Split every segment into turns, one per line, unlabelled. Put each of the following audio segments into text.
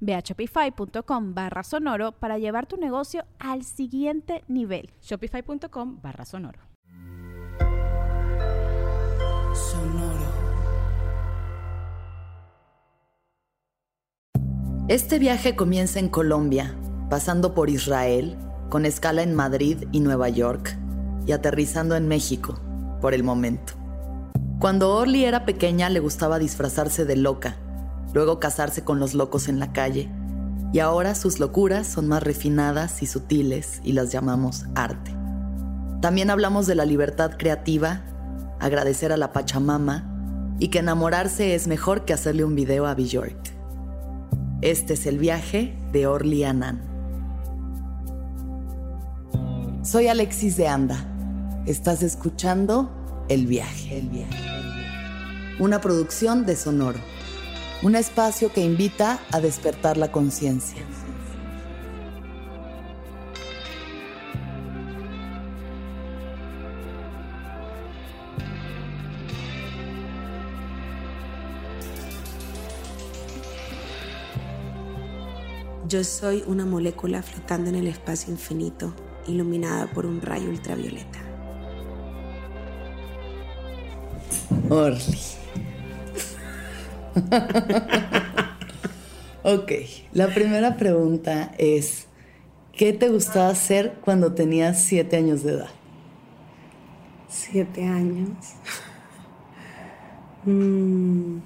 Ve a shopify.com barra sonoro para llevar tu negocio al siguiente nivel.
Shopify.com barra sonoro.
Sonoro. Este viaje comienza en Colombia, pasando por Israel, con escala en Madrid y Nueva York, y aterrizando en México, por el momento. Cuando Orly era pequeña le gustaba disfrazarse de loca luego casarse con los locos en la calle, y ahora sus locuras son más refinadas y sutiles y las llamamos arte. También hablamos de la libertad creativa, agradecer a la Pachamama y que enamorarse es mejor que hacerle un video a Bjork. Este es el viaje de Orly Annan. Soy Alexis de Anda. Estás escuchando El viaje. El viaje. Una producción de Sonoro un espacio que invita a despertar la conciencia.
Yo soy una molécula flotando en el espacio infinito, iluminada por un rayo ultravioleta.
Orly. ok, la primera pregunta es, ¿qué te gustaba hacer cuando tenías siete años de edad?
Siete años. Mm,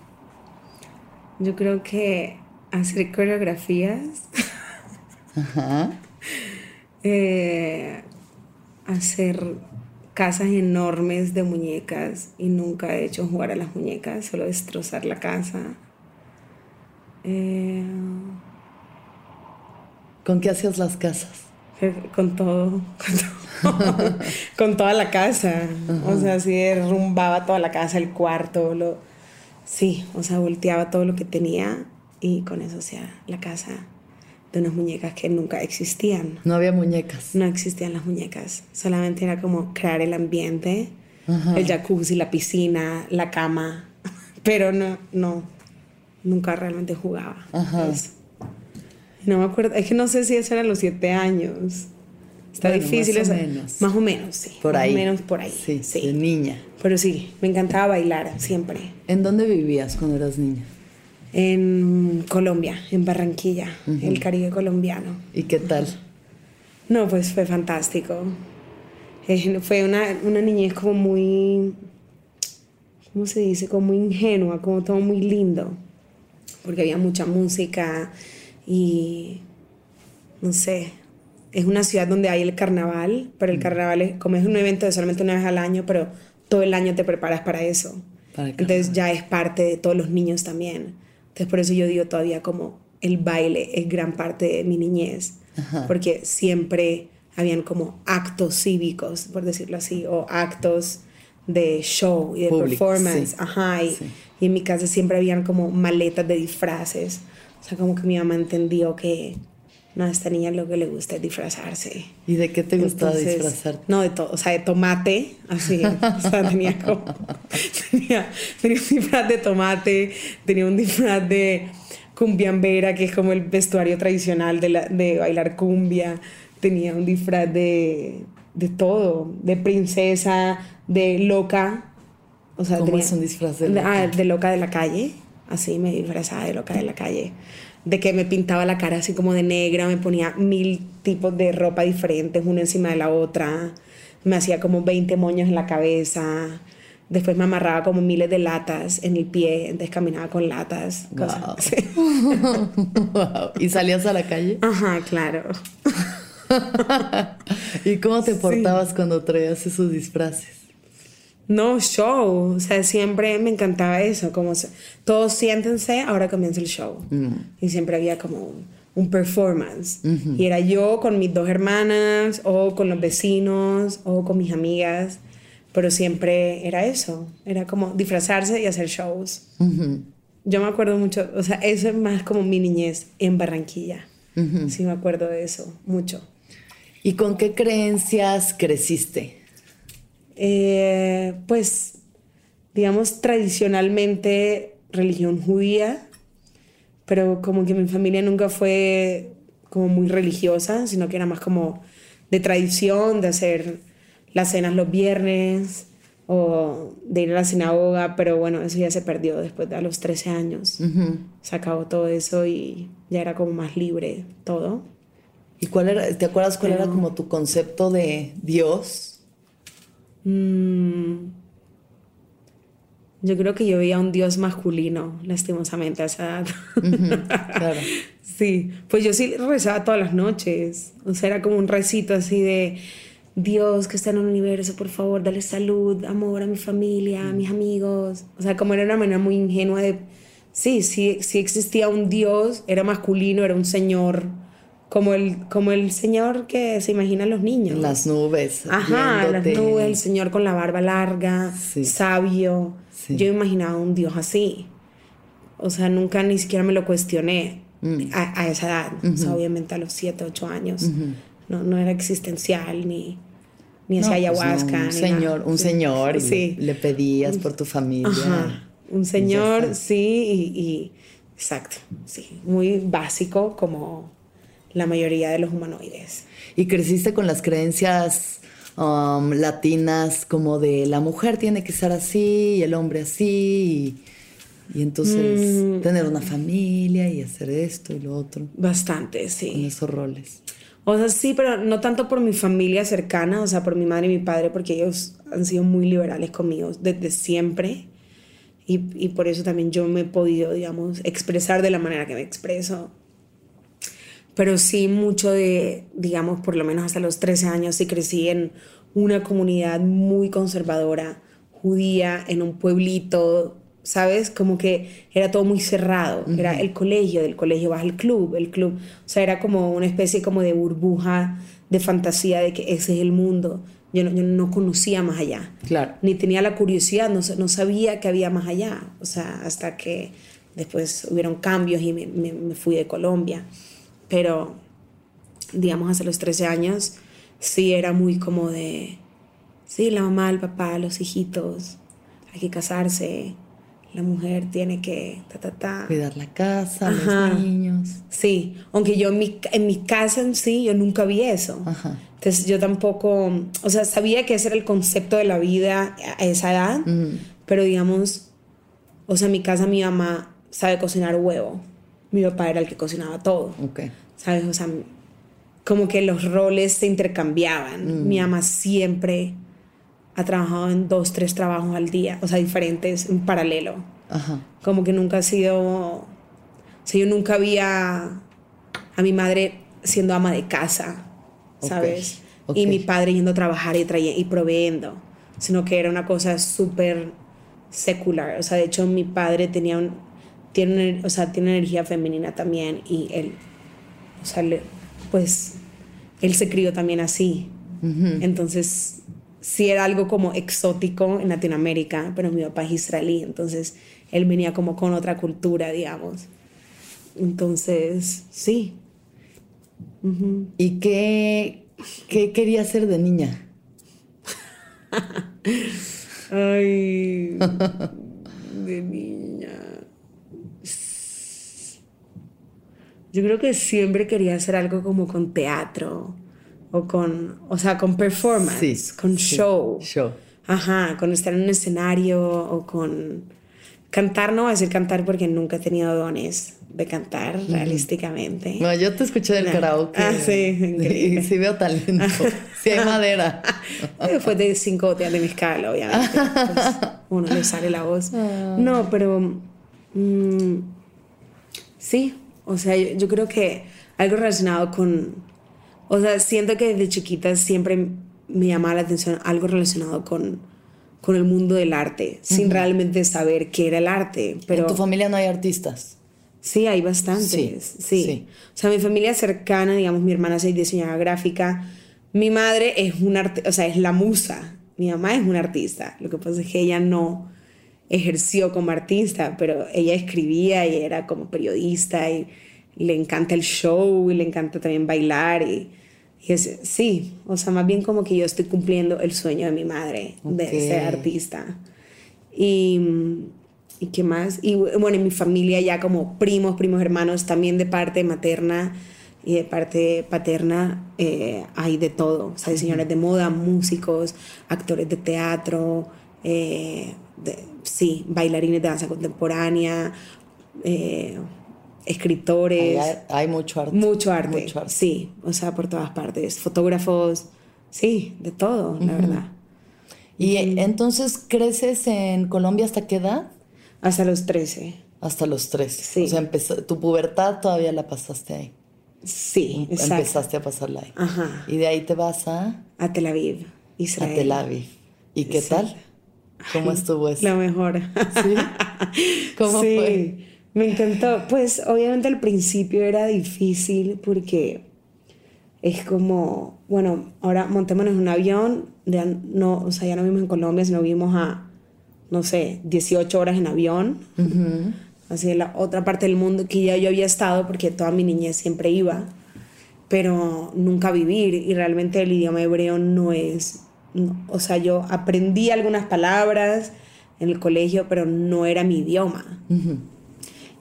yo creo que hacer coreografías. Ajá. Eh, hacer casas enormes de muñecas y nunca he hecho jugar a las muñecas, solo destrozar la casa. Eh,
¿Con qué hacías las casas?
Con todo, con, toda la casa. O sea, así derrumbaba toda la casa, el cuarto, lo... Sí, o sea, volteaba todo lo que tenía y con eso, o sea, la casa de unas muñecas que nunca existían.
No había muñecas.
No existían las muñecas. Solamente era como crear el ambiente, el jacuzzi, la piscina, la cama. Pero no, no, nunca realmente jugaba. No me acuerdo, es que no sé si eso era los siete años. Está difícil.
Más o menos.
Más o menos, sí.
Por
más
ahí.
o menos por ahí.
Sí, sí, de niña.
Pero sí, me encantaba bailar siempre.
¿En dónde vivías cuando eras niña?
En Colombia, en Barranquilla, el Caribe colombiano.
¿Y qué tal?
No, pues fue fantástico. Eh, fue una, una niñez como muy, ¿cómo se dice? Como muy ingenua, como todo muy lindo. Porque había mucha música y, no sé, es una ciudad donde hay el carnaval, pero el carnaval es, como es un evento de solamente una vez al año, pero todo el año te preparas para eso. Entonces ya es parte de todos los niños también. Entonces por eso yo digo todavía como el baile es gran parte de mi niñez, porque siempre habían como actos cívicos, por decirlo así, o actos de show y de performance. Ajá, y, y, en mi casa siempre habían como maletas de disfraces. O sea, como que mi mamá entendió que no, a esta niña lo que le gusta es disfrazarse.
¿Y de qué te gustaba disfrazarte?
No, de todo, o sea, de tomate, así. o sea, tenía como. Tenía, tenía, un disfraz de tomate, tenía un disfraz de cumbiambera, que es como el vestuario tradicional de, la, de bailar cumbia. Tenía un disfraz de, de todo, de princesa, de loca. O sea,
¿Cómo es un disfraz de loca?
Ah, de loca de la calle. Así me disfrazaba de loca de la calle de que me pintaba la cara así como de negra, me ponía mil tipos de ropa diferentes, una encima de la otra. me hacía como 20 moños en la cabeza. Después me amarraba como miles de latas en el pie, entonces caminaba con latas. cosas
Wow.
así.
Wow. ¿Y salías a la calle?
Ajá, claro.
¿Y cómo te portabas cuando traías esos disfraces?
No, show. O sea, siempre me encantaba eso. Como todos siéntense, ahora comienza el show. Y siempre había como un, un performance. Y era yo con mis dos hermanas, o con los vecinos, o con mis amigas. Pero siempre era eso. Era como disfrazarse y hacer shows. Yo me acuerdo mucho, o sea, eso es más como mi niñez en Barranquilla. Sí, me acuerdo de eso, mucho.
¿Y con qué creencias creciste?
Eh, pues, digamos, tradicionalmente religión judía, pero como que mi familia nunca fue como muy religiosa, sino que era más como de tradición, de hacer las cenas los viernes o de ir a la sinagoga, pero bueno, eso ya se perdió después de a los 13 años. Se acabó todo eso y ya era como más libre todo.
¿Y cuál era, te acuerdas cuál era como tu concepto de Dios?
Mm, yo creo que yo veía un dios masculino, lastimosamente, a esa edad.
Claro.
sí, pues yo sí rezaba todas las noches. O sea, era como un recito así de Dios que está en el universo, por favor, dale salud, amor a mi familia, a mis amigos. O sea, como era una manera muy ingenua de... Sí, sí, sí existía un dios, era masculino, era un señor, como el, como el señor que se imaginan los niños.
Las nubes.
Ajá, las
viéndote.
nubes, el señor con la barba larga,
Sí.
sabio.
Sí.
Yo imaginaba un Dios así. O sea, nunca ni siquiera me lo cuestioné
Mm.
a, a esa edad. O sea, obviamente a los 7, 8 años. no, no era existencial ni, ni
No,
hacía
pues no,
ayahuasca.
un
ni
señor,
nada.
un
Sí.
señor y
Sí.
le pedías por tu familia.
Ajá. Un
Y
señor,
está.
sí, y, y- exacto, sí, muy básico como la mayoría de los humanoides.
Y creciste con las creencias um, latinas como de la mujer tiene que ser así y el hombre así y, y entonces
Mm.
tener una familia y hacer esto y lo otro
Bastante,
con
sí.
esos roles.
O sea, sí, pero no tanto por mi familia cercana, o sea, por mi madre y mi padre, porque ellos han sido muy liberales conmigo desde siempre. Y, y por eso también yo me he podido, digamos, expresar de la manera que me expreso. Pero sí mucho de, digamos, por lo menos hasta los 13 años, sí crecí en una comunidad muy conservadora, judía, en un pueblito, ¿sabes? Como que era todo muy cerrado. Era el colegio, del colegio vas al club, el club. O sea, era como una especie como de burbuja de fantasía de que ese es el mundo. Yo no, yo no conocía más allá
Claro.
ni tenía la curiosidad, no, no sabía que había más allá. O sea, hasta que después hubieron cambios y me, me- me fui de Colombia. Pero, digamos, hasta los 13 años, sí era muy como de, sí, la mamá, el papá, los hijitos, hay que casarse, la mujer tiene que, ta, ta, ta.
Cuidar la casa,
Ajá.
los niños.
Sí, aunque yo en mi, en mi casa en sí, yo nunca vi eso.
Ajá.
Entonces yo tampoco, o sea, sabía que ese era el concepto de la vida a esa edad, pero digamos, o sea, en mi casa mi mamá sabe cocinar huevo, mi papá era el que cocinaba todo,
Ok.
¿Sabes? O sea, como que los roles se intercambiaban. Mi mamá siempre ha trabajado en dos, tres trabajos al día, o sea, diferentes, en paralelo
Ajá.
como que nunca ha sido, o sea, yo nunca vi a, a mi madre siendo ama de casa, ¿sabes?
Ok,
Y
ok.
mi padre yendo a trabajar y, traye- y proveyendo, sino que era una cosa súper secular, o sea, de hecho mi padre tenía un, tiene, o sea, tiene energía femenina también y él, o sea, le- pues él se crió también así, entonces sí era algo como exótico en Latinoamérica, pero mi papá es israelí, entonces él venía como con otra cultura, digamos. Entonces, sí.
¿Y qué, qué querías ser de niña?
Ay, de niña. Yo creo que siempre quería hacer algo como con teatro o con, o sea, con performance,
Sí,
con
sí,
show.
show.
Ajá, con estar en un escenario o con... cantar no voy a decir cantar porque nunca he tenido dones de cantar realísticamente.
No, yo te escuché del karaoke.
Ah, sí, increíble.
Y sí veo talento. sí hay madera.
Después de cinco días de mezcal, obviamente. pues, uno le sale la voz.
Ah.
No, pero mm, sí, o sea, yo, yo creo que algo relacionado con, o sea, siento que desde chiquita siempre me llamaba la atención algo relacionado con, con el mundo del arte, sin realmente saber qué era el arte. Pero
¿En tu familia no hay artistas?
Sí, hay bastantes.
Sí,
Sí,
sí.
O sea, mi familia cercana, digamos, mi hermana es diseñadora gráfica. Mi madre es una o sea, es la musa. Mi mamá es una artista. Lo que pasa es que ella no ejerció como artista, pero ella escribía y era como periodista y, le encanta el show y le encanta también bailar y, y es, sí, o sea, más bien como que yo estoy cumpliendo el sueño de mi madre de
Ok.
ser artista. Y, ¿Y qué más? Y bueno, en mi familia ya como primos, primos hermanos, también de parte materna y de parte paterna, eh, hay de todo. O sea, diseñadores de moda, músicos, actores de teatro, eh, de- sí, bailarines de danza contemporánea, eh, escritores.
Hay, hay mucho arte.
Mucho arte,
Mucho arte.
sí, o sea, por todas partes. Fotógrafos, sí, de todo, la verdad.
Y entonces creces en Colombia hasta qué edad?
Hasta los 13.
Hasta los 13.
Sí.
O sea, empezó- tu pubertad todavía la pasaste ahí.
Sí, exacto.
Empezaste a pasarla ahí.
Ajá.
Y de ahí te vas a,
A Tel Aviv,
a
Israel.
Tel Aviv. ¿Y qué
Sí.
tal? ¿Cómo estuvo eso?
Lo mejor.
¿Sí? ¿Cómo
sí,
fue?
Me encantó. Pues obviamente al principio era difícil porque es como, bueno, ahora montémonos en un avión, ya no, o sea, ya no vivimos en Colombia, sino vivimos a, no sé, 18 horas en avión. Así en la otra parte del mundo que ya yo había estado porque toda mi niñez siempre iba, pero nunca vivir y realmente el idioma hebreo no es, no, o sea, yo aprendí algunas palabras en el colegio, pero no era mi idioma.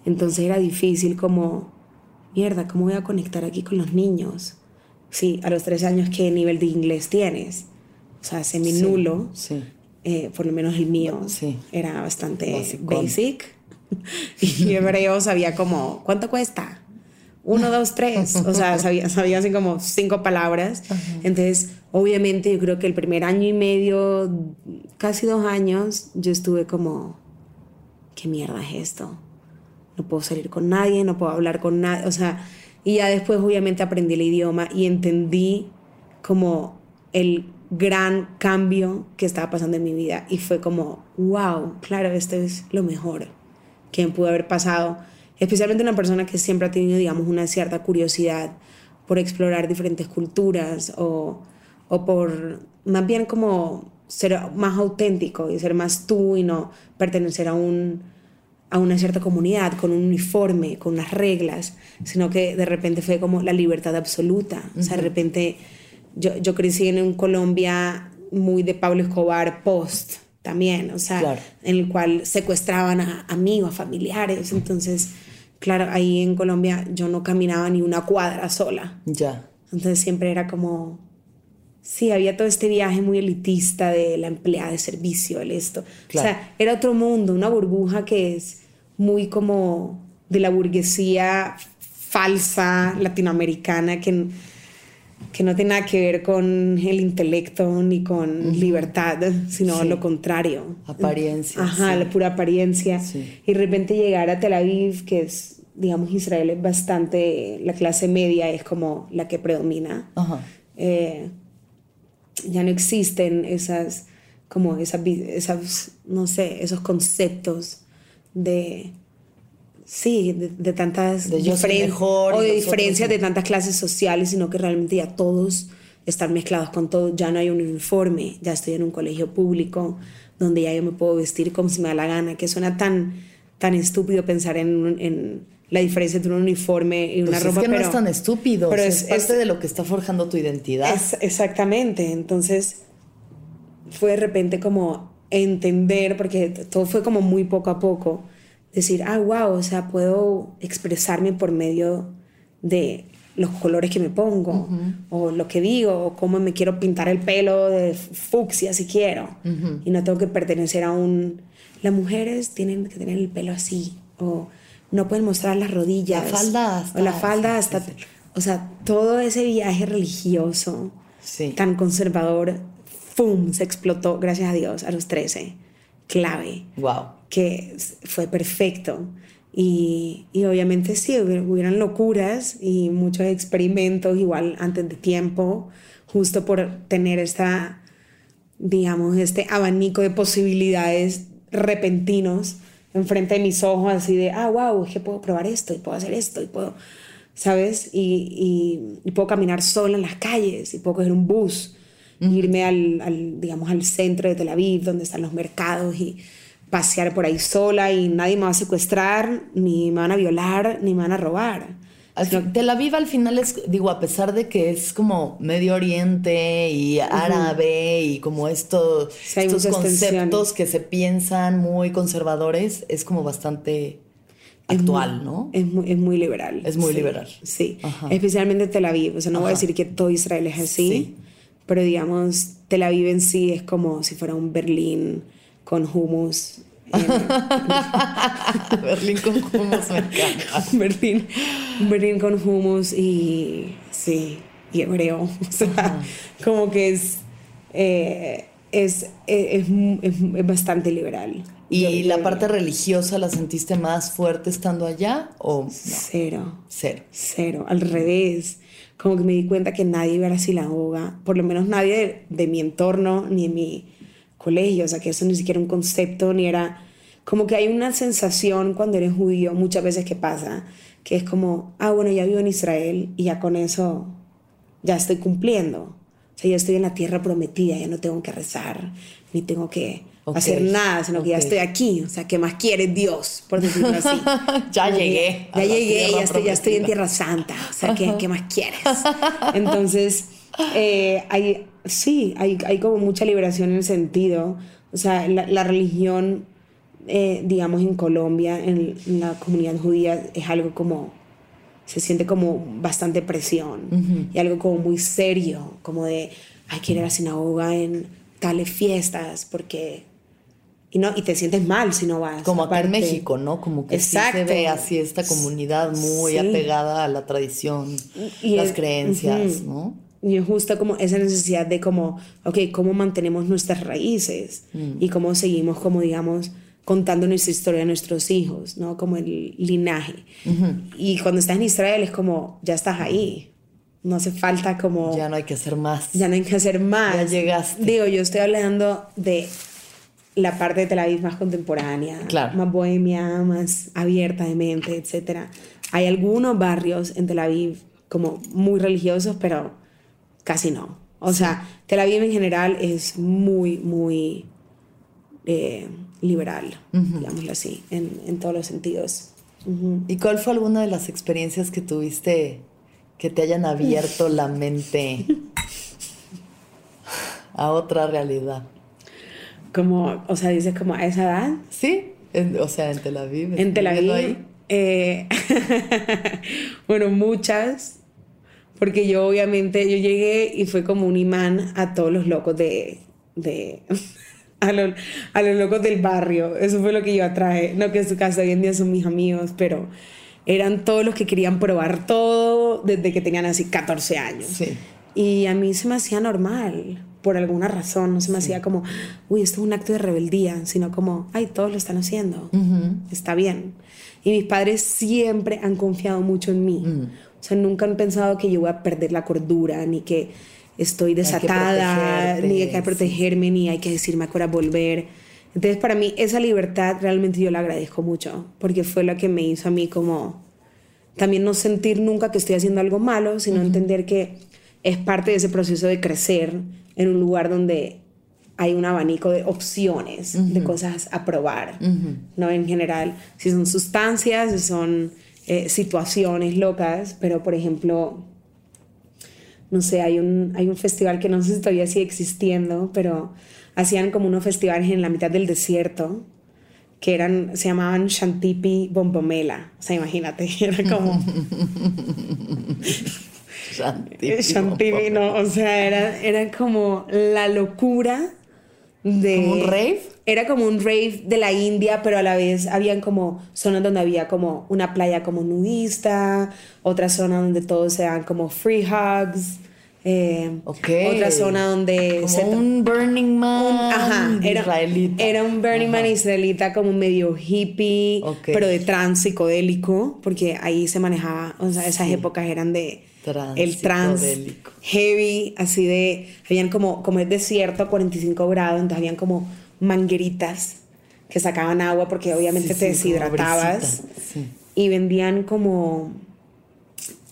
Entonces era difícil como, mierda, ¿cómo voy a conectar aquí con los niños? Sí, a los tres años, ¿qué nivel de inglés tienes? O sea, semi nulo.
Sí.
Eh, por lo menos el mío
Sí.
era bastante
Basicón.
basic. Y hebreo sabía como, ¿cuánto cuesta? Uno, dos, tres. O sea, sabía, sabía así como cinco palabras. Entonces, obviamente, yo creo que el primer año y medio, casi dos años, yo estuve como, ¿qué mierda es esto? No puedo salir con nadie, no puedo hablar con nadie. O sea, y ya después, obviamente, aprendí el idioma y entendí como el gran cambio que estaba pasando en mi vida. Y fue como, wow, claro, esto es lo mejor que me pudo haber pasado. Especialmente una persona que siempre ha tenido, digamos, una cierta curiosidad por explorar diferentes culturas o, o por más bien como ser más auténtico y ser más tú y no pertenecer a un a una cierta comunidad con un uniforme, con unas reglas, sino que de repente fue como la libertad absoluta. O sea, de repente yo, yo crecí en un Colombia muy de Pablo Escobar post también, o sea,
Claro.
en el cual secuestraban a amigos, a familiares. Entonces, claro, ahí en Colombia yo no caminaba ni una cuadra sola.
Ya.
Entonces siempre era como, sí, había todo este viaje muy elitista de la empleada de servicio, el esto.
Claro.
O sea, era otro mundo, una burbuja que es muy como de la burguesía falsa latinoamericana que, que no tiene nada que ver con el intelecto ni con libertad, sino
Sí.
lo contrario.
Apariencia,
Ajá,
sí.
la pura apariencia.
Sí.
Y de repente llegar a Tel Aviv, que es, digamos, Israel es bastante, la clase media es como la que predomina.
Ajá.
Eh, ya no existen esas, como esas, esas, no sé, esos conceptos de, sí, de, de tantas
De
diferen-
mejor
o de diferencias de tantas clases sociales, sino que realmente ya todos están mezclados con todo, ya no hay un uniforme, ya estoy en un colegio público donde ya yo me puedo vestir como si me da la gana, que suena tan, tan estúpido pensar en, en la diferencia entre un uniforme y una
Pues
ropa,
es que
pero
no es tan estúpido.
pero es-
es, parte
es-
de lo que está forjando tu identidad.
es- exactamente. Entonces fue de repente como entender, porque todo fue como muy poco a poco, decir, ah, wow, o sea, puedo expresarme por medio de los colores que me pongo, o lo que digo, o cómo me quiero pintar el pelo de fucsia si quiero. Y no tengo que pertenecer a un... Las mujeres tienen que tener el pelo así, o no pueden mostrar las rodillas.
La falda hasta...
O la falda hasta... O sea, todo ese viaje religioso tan conservador, ¡fum! Se explotó, gracias a Dios, a los 13. Clave.
Wow.
Que fue perfecto. Y, y, obviamente sí, hubieran locuras y muchos experimentos igual antes de tiempo, justo por tener esta, digamos, este abanico de posibilidades repentinos enfrente de mis ojos, así de, ah, wow, es que puedo probar esto y puedo hacer esto y puedo, ¿sabes? Y, y, puedo caminar sola en las calles y puedo coger un bus, irme al, al, digamos, al centro de Tel Aviv, donde están los mercados y pasear por ahí sola y nadie me va a secuestrar, ni me van a violar, ni me van a robar.
Tel Aviv al final es, digo, a pesar de que es como Medio Oriente y árabe y como esto, estos conceptos que se piensan muy conservadores, es como bastante actual, ¿no?
Es muy, es muy liberal.
Es muy liberal.
Sí, especialmente Tel Aviv. O sea, no voy a decir que todo Israel es así, pero digamos, Tel Aviv en sí es como si fuera un Berlín con hummus.
Berlín con hummus me encanta.
Berlín, Berlín con hummus y sí, y hebreo. O sea, como que es, eh, es, es, es, bastante liberal.
¿Y la parte religiosa la sentiste más fuerte estando allá o
Cero.
Cero.
Cero, al revés. Como que me di cuenta que nadie iba a la sinagoga, por lo menos nadie de, de mi entorno ni de mi colegio, o sea, que eso ni siquiera un concepto, ni era como que hay una sensación cuando eres judío, muchas veces que pasa, que es como, ah, bueno, ya vivo en Israel y ya con eso ya estoy cumpliendo. O sea, ya estoy en la tierra prometida, ya no tengo que rezar, ni tengo que hacer nada, sino que ya estoy aquí. O sea, ¿qué más quiere Dios? Por decirlo así.
ya llegué.
Ya llegué, ya estoy, ya estoy en Tierra Santa. O sea, ¿qué, ¿qué más quieres? Entonces, eh, hay, sí, hay, hay, como mucha liberación en el sentido, o sea, la, religión, eh, digamos, en Colombia, en, la comunidad judía, es algo como, se siente como bastante presión y algo como muy serio, como de, hay que ir a la sinagoga en tales fiestas porque... Y, no, y te sientes mal si no vas.
Como acá en México, ¿no? Como que sí se ve así esta comunidad muy apegada a la tradición, y las creencias, ¿no?
y es justo como esa necesidad de como, ok, cómo mantenemos nuestras raíces mm. y cómo seguimos como, digamos, contando nuestra historia a nuestros hijos, ¿no? Como el linaje. Y cuando estás en Israel es como, ya estás ahí. No hace falta como...
Ya no hay que hacer más.
Ya no hay que hacer más.
Ya llegaste.
Digo, yo estoy hablando de la parte de Tel Aviv más contemporánea,
claro.
más bohemia, más abierta de mente, etc. Hay algunos barrios en Tel Aviv como muy religiosos, pero casi no. O sea, Tel Aviv en general es muy, muy eh, liberal, digámoslo así, en, todos los sentidos.
¿Y cuál fue alguna de las experiencias que tuviste que te hayan abierto la mente a otra realidad?
Como, o sea, dices como a esa edad.
Sí, o sea, en Tel Aviv.
En Tel Aviv. Eh, bueno, muchas. Porque yo obviamente, yo llegué y fue como un imán a todos los locos de... de a, los, a los locos del barrio. Eso fue lo que yo atraje. No que en su casa hoy en día son mis amigos, pero eran todos los que querían probar todo desde que tenían así 14 años.
Sí.
Y a mí se me hacía normal, por alguna razón. No se me hacía como, uy, esto es un acto de rebeldía, sino como, ay, todos lo están haciendo. Está bien. Y mis padres siempre han confiado mucho en mí. Mm. O sea, nunca han pensado que yo voy a perder la cordura, ni que estoy desatada, ni que hay que protegerme, ni hay que decirme a qué hora volver. Entonces, para mí, esa libertad realmente yo la agradezco mucho, porque fue lo que me hizo a mí como también no sentir nunca que estoy haciendo algo malo, sino entender que es parte de ese proceso de crecer en un lugar donde hay un abanico de opciones, de cosas a probar, ¿no? En general, si son sustancias, si son eh, situaciones locas, pero por ejemplo, no sé, hay un, hay un festival que no sé si todavía sigue existiendo, pero hacían como unos festivales en la mitad del desierto que eran, se llamaban Shantipi Bombomela. O sea, imagínate, era como...
Shantipi,
Shantipi, no, o sea, era, era como la locura de...
¿Como un rave?
Era como un rave de la India, pero a la vez habían como zonas donde había como una playa como nudista, otra zona donde todos se dan como free hugs. eh,
Ok.
Otra zona donde
Como un Burning Man
un- ajá, era,
israelita.
era un Burning Man israelita como medio hippie, pero de trans psicodélico, porque ahí se manejaba, o sea, esas
Sí.
épocas eran de
Trans
el trans heavy, así de, habían como, como es desierto a 45 grados, entonces habían como mangueritas que sacaban agua porque obviamente
Sí,
te
sí,
deshidratabas
sí.
y vendían como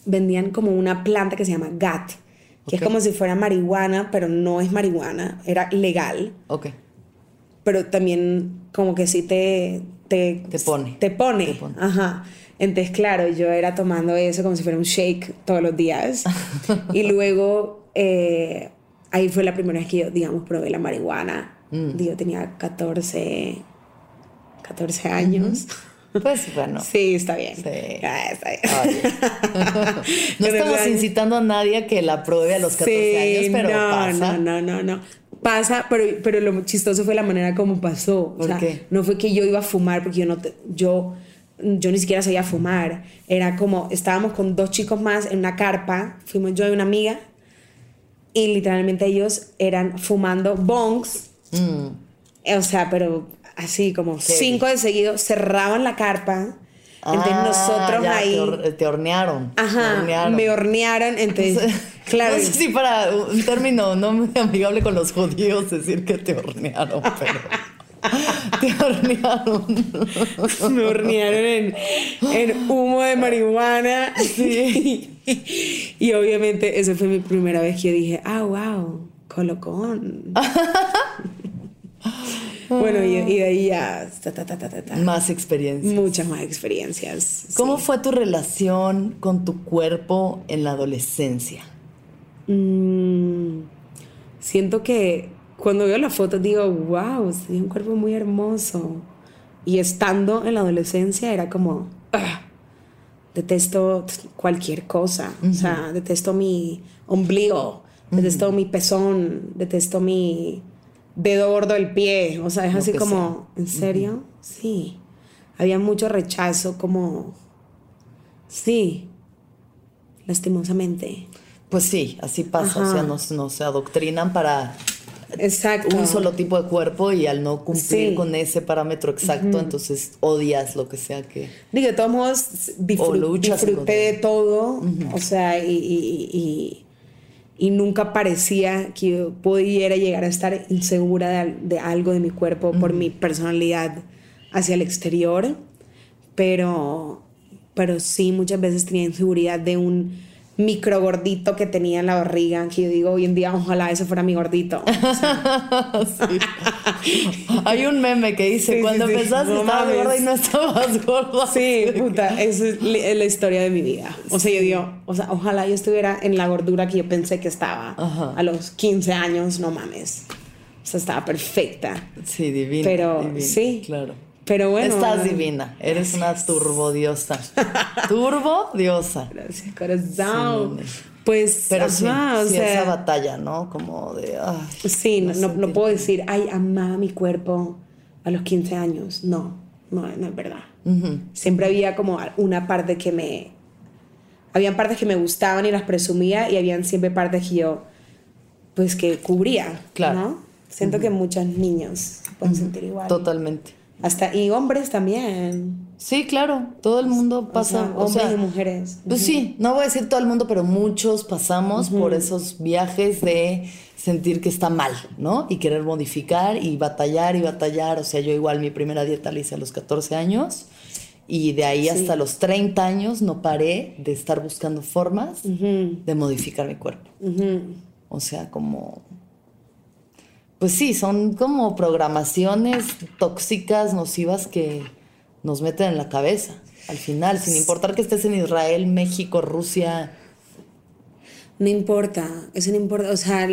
vendían como una planta que se llama gat que es como si fuera marihuana pero no es marihuana era legal
Ok.
pero también como que sí te te,
Te pone.
te pone
Te pone.
ajá entonces claro yo era tomando eso como si fuera un shake todos los días y luego eh, ahí fue la primera vez que yo digamos probé la marihuana
Mm.
yo tenía 14 14 años
Pues bueno.
Sí, está bien.
Sí.
Ah, está bien.
Oye. No estamos incitando a nadie a que la pruebe a los 14
Sí,
años, pero
no,
pasa.
No, no, no, no. Pasa, pero, pero lo chistoso fue la manera como pasó. O
¿Por
sea,
qué?
no fue que yo iba a fumar porque yo no te- yo yo ni siquiera sabía fumar. Era como estábamos con dos chicos más en una carpa, fuimos yo y una amiga y literalmente ellos eran fumando bongs
Mm,
O sea, pero así como cinco de seguido, cerraban la carpa. Entonces
Ah,
nosotros
ya,
ahí.
Te, hor- te hornearon.
Ajá,
hornearon.
me hornearon. Entonces, claro.
No sé si para un término no muy amigable con los judíos decir que te hornearon, pero. te hornearon.
me hornearon en, en humo de marihuana. y obviamente, esa fue mi primera vez que yo dije, ah, wow, colocón. Bueno, y, y de ahí ya, ta, ta, ta, ta, ta, ta.
Más experiencia.
muchas más experiencias.
¿Cómo
sí.
fue tu relación con tu cuerpo en la adolescencia?
Mm, siento que cuando veo la foto digo, wow, tenía un cuerpo muy hermoso. Y estando en la adolescencia era como, "Ah, detesto cualquier cosa. O sea, detesto mi ombligo, detesto mi pezón, detesto mi dedo gordo del pie. O sea, es
Lo
así como, ¿en serio? Sí. Había mucho rechazo, como, sí, lastimosamente.
Pues sí, así pasa. O sea, nos, nos adoctrinan para
Exacto.
un solo tipo de cuerpo y al no cumplir
Sí.
con ese parámetro exacto, entonces odias lo que sea que.
Digo, de todos modos, disfruté de todo, o sea, y, y- y- y nunca parecía que yo pudiera llegar a estar insegura de, al- de algo de mi cuerpo por mi personalidad hacia el exterior, pero, pero sí muchas veces tenía inseguridad de un micro gordito que tenía en la barriga, que yo digo hoy en día, ojalá ese fuera mi gordito. O sea,
Hay un meme que dice:
Sí,
Cuando
sí,
empezaste
No
estabas gorda y no estabas gorda.
Sí, puta, esa es la historia de mi vida. O sea, yo digo, o sea, ojalá yo estuviera en la gordura que yo pensé que estaba
Ajá.
a los 15 años, no mames. O sea, estaba perfecta.
Sí, divina.
Pero sí.
Claro.
Pero bueno.
Estás divina. Eres una turbodiosa. Turbo diosa.
Gracias, corazón.
Sí,
pues,
Pero
ajá,
sí,
o
sí,
sea,
esa batalla, ¿no? Como de. ay,
Sí, no, no, no puedo decir, ay, amaba mi cuerpo a los 15 años. No, no, no es verdad.
Ujú.
Siempre había como una parte que me... Habían partes que me gustaban y las presumía y habían siempre partes que yo, pues que cubría.
Claro.
¿no? Siento que muchos niños pueden sentir igual.
Totalmente.
Hasta, y hombres también.
Sí, claro. Todo el mundo pasa.
O sea,
o
hombres
sea,
y mujeres.
Pues sí, no voy a decir todo el mundo, pero muchos pasamos por esos viajes de sentir que está mal, ¿no? Y querer modificar y batallar y batallar. O sea, yo igual mi primera dieta la hice a los 14 años y de ahí hasta los 30 años no paré de estar buscando formas de modificar mi cuerpo. O sea, como... Pues sí, son como programaciones tóxicas, nocivas que nos meten en la cabeza. Al final, sin importar que estés en Israel, México, Rusia.
No importa, eso no importa. O sea,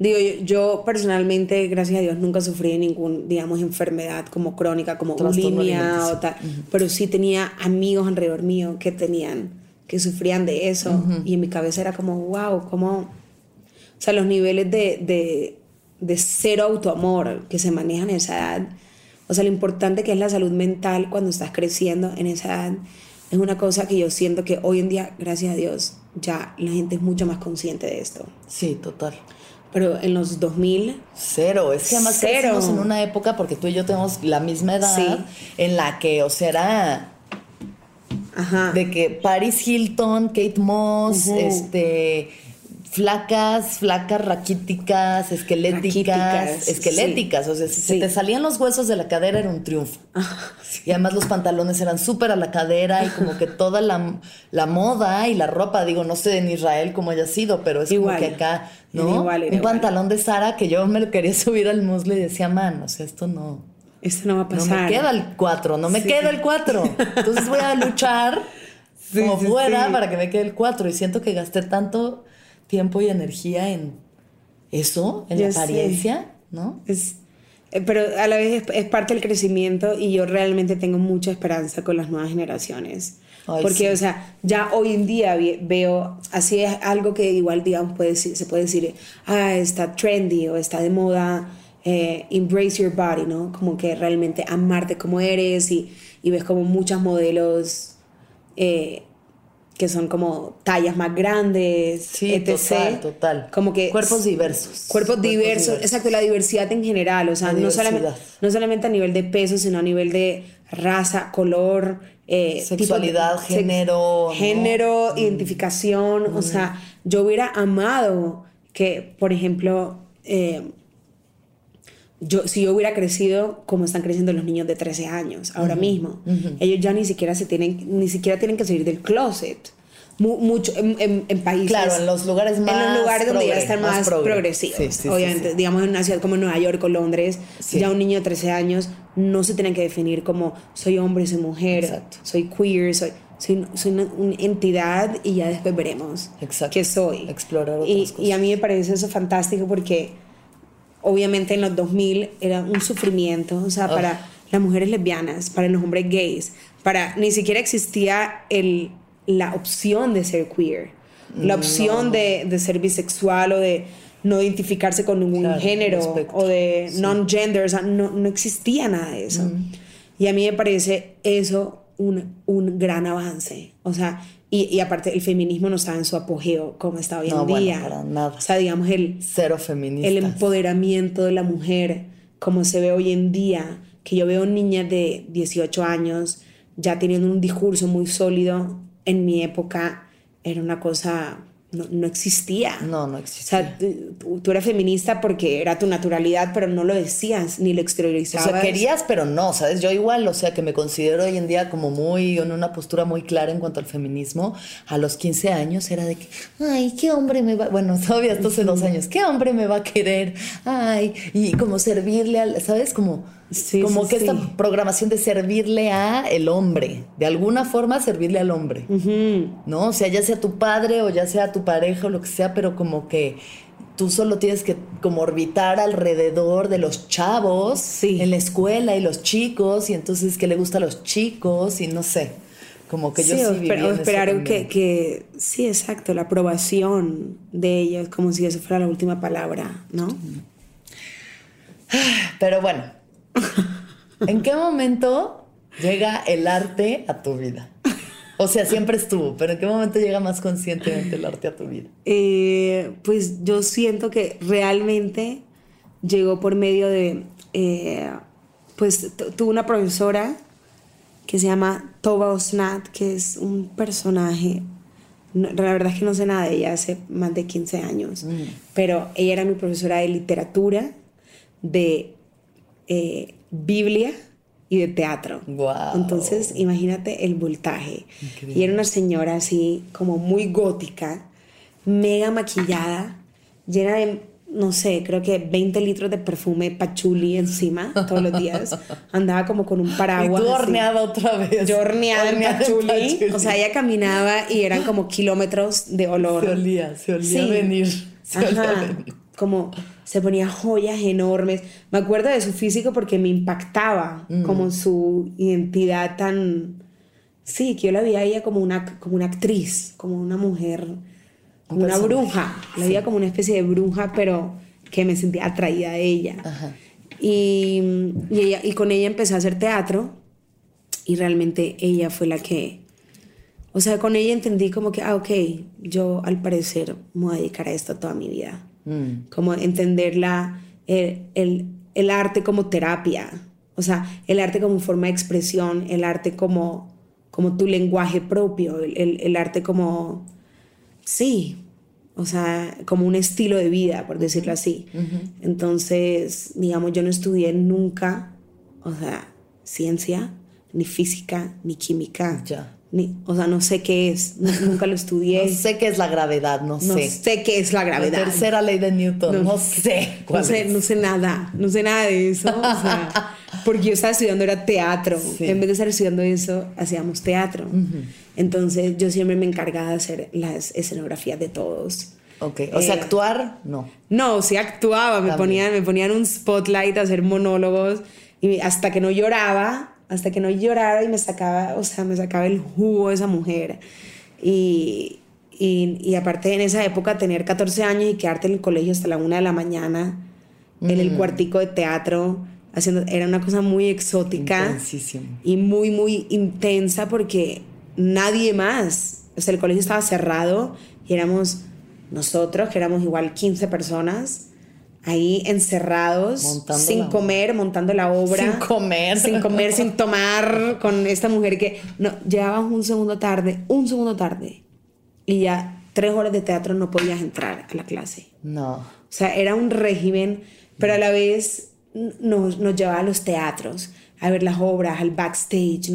Digo, yo, yo personalmente, gracias a Dios, nunca sufrí ningún, digamos, enfermedad como crónica, como bulimia o tal. Pero sí tenía amigos alrededor mío que tenían, que sufrían de eso. Y en mi cabeza era como, wow, como... O sea, los niveles de, de, de cero autoamor que se manejan en esa edad. O sea, lo importante que es la salud mental cuando estás creciendo en esa edad es una cosa que yo siento que hoy en día, gracias a Dios, ya la gente es mucho más consciente de esto.
Sí, total.
Pero en los 2000,
Cero, es que además
Cero.
crecimos en una época, porque tú y yo tenemos la misma edad,
Sí.
en la que, o sea, era
ajá.
de que Paris Hilton, Kate Moss, este flacas, flacas, raquíticas, esqueléticas,
Raquíticas,
esqueléticas, o sea, si se te salían los huesos de la cadera era un triunfo. Y además los pantalones eran súper a la cadera y como que toda la, la moda y la ropa, digo, no sé en Israel cómo haya sido, pero es
Igual.
como que acá,
Era
¿no?
igual, era
un
igual.
pantalón de Sara que yo me lo quería subir al muslo y decía, man, o sea, esto no...
esto no va a
No
pasar.
me queda el 4, no me queda el 4. Entonces voy a luchar como fuera para que me quede el 4. Y siento que gasté tanto tiempo y energía en eso, en
Ya
la
sé.
apariencia, ¿no?
Es- eh, pero a la vez es, es parte del crecimiento y yo realmente tengo mucha esperanza con las nuevas generaciones.
Ay,
Porque,
sí.
o sea, ya hoy en día veo, así es algo que igual, digamos, puede, decir- se puede decir, ah, está trendy o está de moda, eh, embrace your body, ¿no? Como que realmente amarte como eres y, y ves como muchos modelos eh, que son como tallas más grandes,
Sí,
etc.
total, total.
Como que
Cuerpos diversos.
Cuerpos diversos, exacto, la diversidad en general, o sea, no solamente,
diversidad.
no solamente a nivel de peso, sino a nivel de raza, color, eh,
Sexualidad,
tipo-
género, ¿no?
género, identificación, o sea, yo hubiera amado que, por ejemplo, eh, yo, si yo hubiera crecido como están creciendo los niños de 13 años ahora mismo, ellos ya ni siquiera se tienen, ni siquiera tienen que salir del closet. Mu- mucho en, en- en países
Claro, en los lugares
en
más
los lugares donde ya
progre,
están
más
más,
progre.
progresivos
Sí, sí,
obviamente
sí.
digamos en una ciudad como Nueva York o Londres ya un niño de 13 años no se tiene que definir como soy hombre soy mujer
Exacto.
soy queer soy soy, soy una, una entidad y ya después veremos
Exacto.
qué soy
Explorar otras
y,
cosas.
y a mí me parece eso fantástico porque obviamente en los 2000 era un sufrimiento, o sea, para las mujeres lesbianas, para los hombres gays, para ni siquiera existía el, la opción de ser queer, la opción de, de ser bisexual o de no identificarse con ningún
Claro,
género
respecto.
o de non-gender, o sea, no, no existía nada de eso. Y a mí me parece eso un, un gran avance, o sea, y, y aparte el feminismo no está en su apogeo como está hoy
No,
en
bueno,
día.
para nada.
O sea, digamos, el,
Cero
el empoderamiento de la mujer, como se ve hoy en día, que yo veo niñas de 18 años ya teniendo un discurso muy sólido, en mi época era una cosa, no, no existía.
No, no
O
existía.
sea, tú, tú eras feminista porque era tu naturalidad, pero no lo decías ni lo
O
exteriorizabas.
sea, querías, pero no, ¿sabes? Yo igual, o sea, que me considero hoy en día como muy, en una postura muy clara en cuanto al feminismo. A los 15 años era de que, ay, ¿qué hombre me va? Bueno, todavía hasta hace dos años, ¿qué hombre me va a querer? Ay, y como servirle al, ¿sabes? Como,
Sí,
como
sí,
que
sí.
esta programación de servirle a el hombre, de alguna forma servirle al hombre. ¿no? O sea, ya sea tu padre o ya sea tu pareja o lo que sea, pero como que tú solo tienes que como orbitar alrededor de los chavos
Sí.
en la escuela y los chicos y entonces que le gusta a los chicos y no sé, como que yo sí
o
viví
esper- o
en eso
esperar que,
también.
que, sí, exacto, la aprobación de ellos, como si eso fuera la última palabra, ¿no?
Pero bueno, ¿en qué momento llega el arte a tu vida? O sea, siempre estuvo, pero ¿en qué momento llega más conscientemente el arte a tu vida?
Eh, pues yo siento que realmente llegó por medio de, eh, pues tu- tuve una profesora que se llama Tova Osnat, que es un personaje, no- la verdad es que no sé nada de ella hace más de 15 años, pero ella era mi profesora de literatura, de eh, Biblia y de teatro.
Guau.
Entonces, imagínate el voltaje.
Increíble.
Y era una señora así, como muy gótica, mega maquillada, llena de, no sé, creo que 20 litros de perfume pachuli encima todos los días. Andaba como con un
Y
paraguas.
tú
así.
horneada otra vez.
Yo horneada en
Horneada
pachuli. O sea, ella caminaba y eran como kilómetros de olor.
Se olía, se olía
Sí.
venir. Se olía
Ajá.
venir.
como se ponía joyas enormes. Me acuerdo de su físico porque me impactaba, como su identidad tan... Sí, que yo la veía a ella como una, como una actriz, como una mujer, como una bruja. La veía como una especie de bruja, pero que me sentía atraída a ella. Y, y, ella, y con ella empecé a hacer teatro y realmente ella fue la que, o sea, con ella entendí como que, ah, ok, yo al parecer me voy a dedicar a esto toda mi vida. Mm. Como entender la, el, el, el, arte como terapia, o sea, el arte como forma de expresión, el arte como, como tu lenguaje propio, el, el arte como, sí, o sea, como un estilo de vida, por decirlo así. Entonces, digamos, yo no estudié nunca, o sea, ciencia, ni física, ni química. Ya. Ni, o sea, no sé qué es, nunca lo estudié.
No sé qué es la gravedad, no,
no
sé.
sé qué es la gravedad.
La tercera ley de Newton, no, sé
cuál no sé, No sé nada, no sé nada de eso. o sea, porque yo estaba estudiando era teatro. En vez de estar estudiando eso, hacíamos teatro. Entonces yo siempre me encargaba de hacer las escenografías de todos.
Ok, o sea, eh, actuar, no.
No, sí actuaba, me ponían, me ponían un spotlight a hacer monólogos y hasta que no lloraba, hasta que no llorara y me sacaba, o sea, me sacaba el jugo de esa mujer. Y, y, y aparte en esa época tener 14 años y quedarte en el colegio hasta la una de la mañana, en el mm. cuartico de teatro, haciendo, era una cosa muy exótica y muy, muy intensa porque nadie más, o sea, el colegio estaba cerrado y éramos nosotros, que éramos igual 15 personas, ahí encerrados, sin comer, montando la obra.
Sin comer.
Sin comer, sin tomar, con esta mujer que no, llegábamos un segundo tarde, un segundo tarde, y ya tres horas de teatro no podías entrar a la clase.
No.
O sea, era un régimen, pero a la vez nos, nos llevaba a los teatros, a ver las obras, al backstage.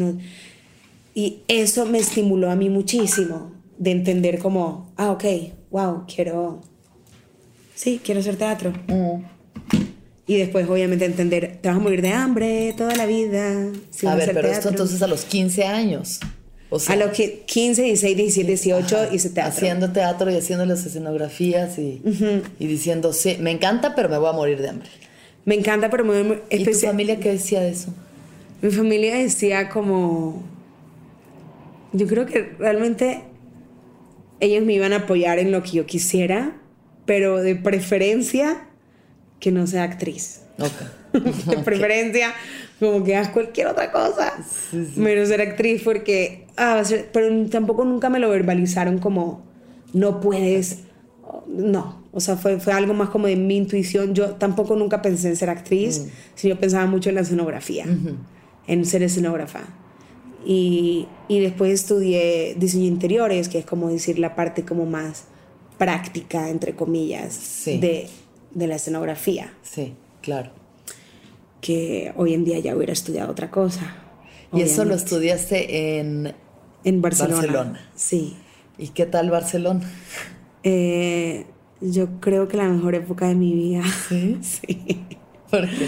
Y eso me estimuló a mí muchísimo, de entender como, ah, ok, wow, quiero, sí, quiero hacer teatro. Mm. Y después, obviamente, entender, te vas a morir de hambre toda la vida.
a ver, pero esto entonces a los 15 años.
O sea, a los 15, 16, 17, 18 hice teatro.
Haciendo teatro y haciendo las escenografías y, y diciendo, sí, me encanta, pero me voy a morir de hambre.
Me encanta, pero me voy a morir.
¿Y tu familia qué decía de eso?
Mi familia decía como... Yo creo que realmente ellos me iban a apoyar en lo que yo quisiera, pero de preferencia que no sea actriz. de preferencia como que hagas cualquier otra cosa, menos ser actriz, porque, ah, pero tampoco nunca me lo verbalizaron como, no puedes, no, o sea, fue, fue algo más como de mi intuición. Yo tampoco nunca pensé en ser actriz, mm. sino pensaba mucho en la escenografía, en ser escenógrafa. Y, y, después estudié diseño interiores, que es como decir la parte como más práctica, entre comillas, de, de, la escenografía.
Sí, claro.
Que hoy en día ya hubiera estudiado otra cosa.
¿Y eso lo estudiaste en,
en Barcelona? Sí.
¿Y qué tal Barcelona?
Eh, yo creo que la mejor época de mi vida.
Sí.
sí.
¿Por qué?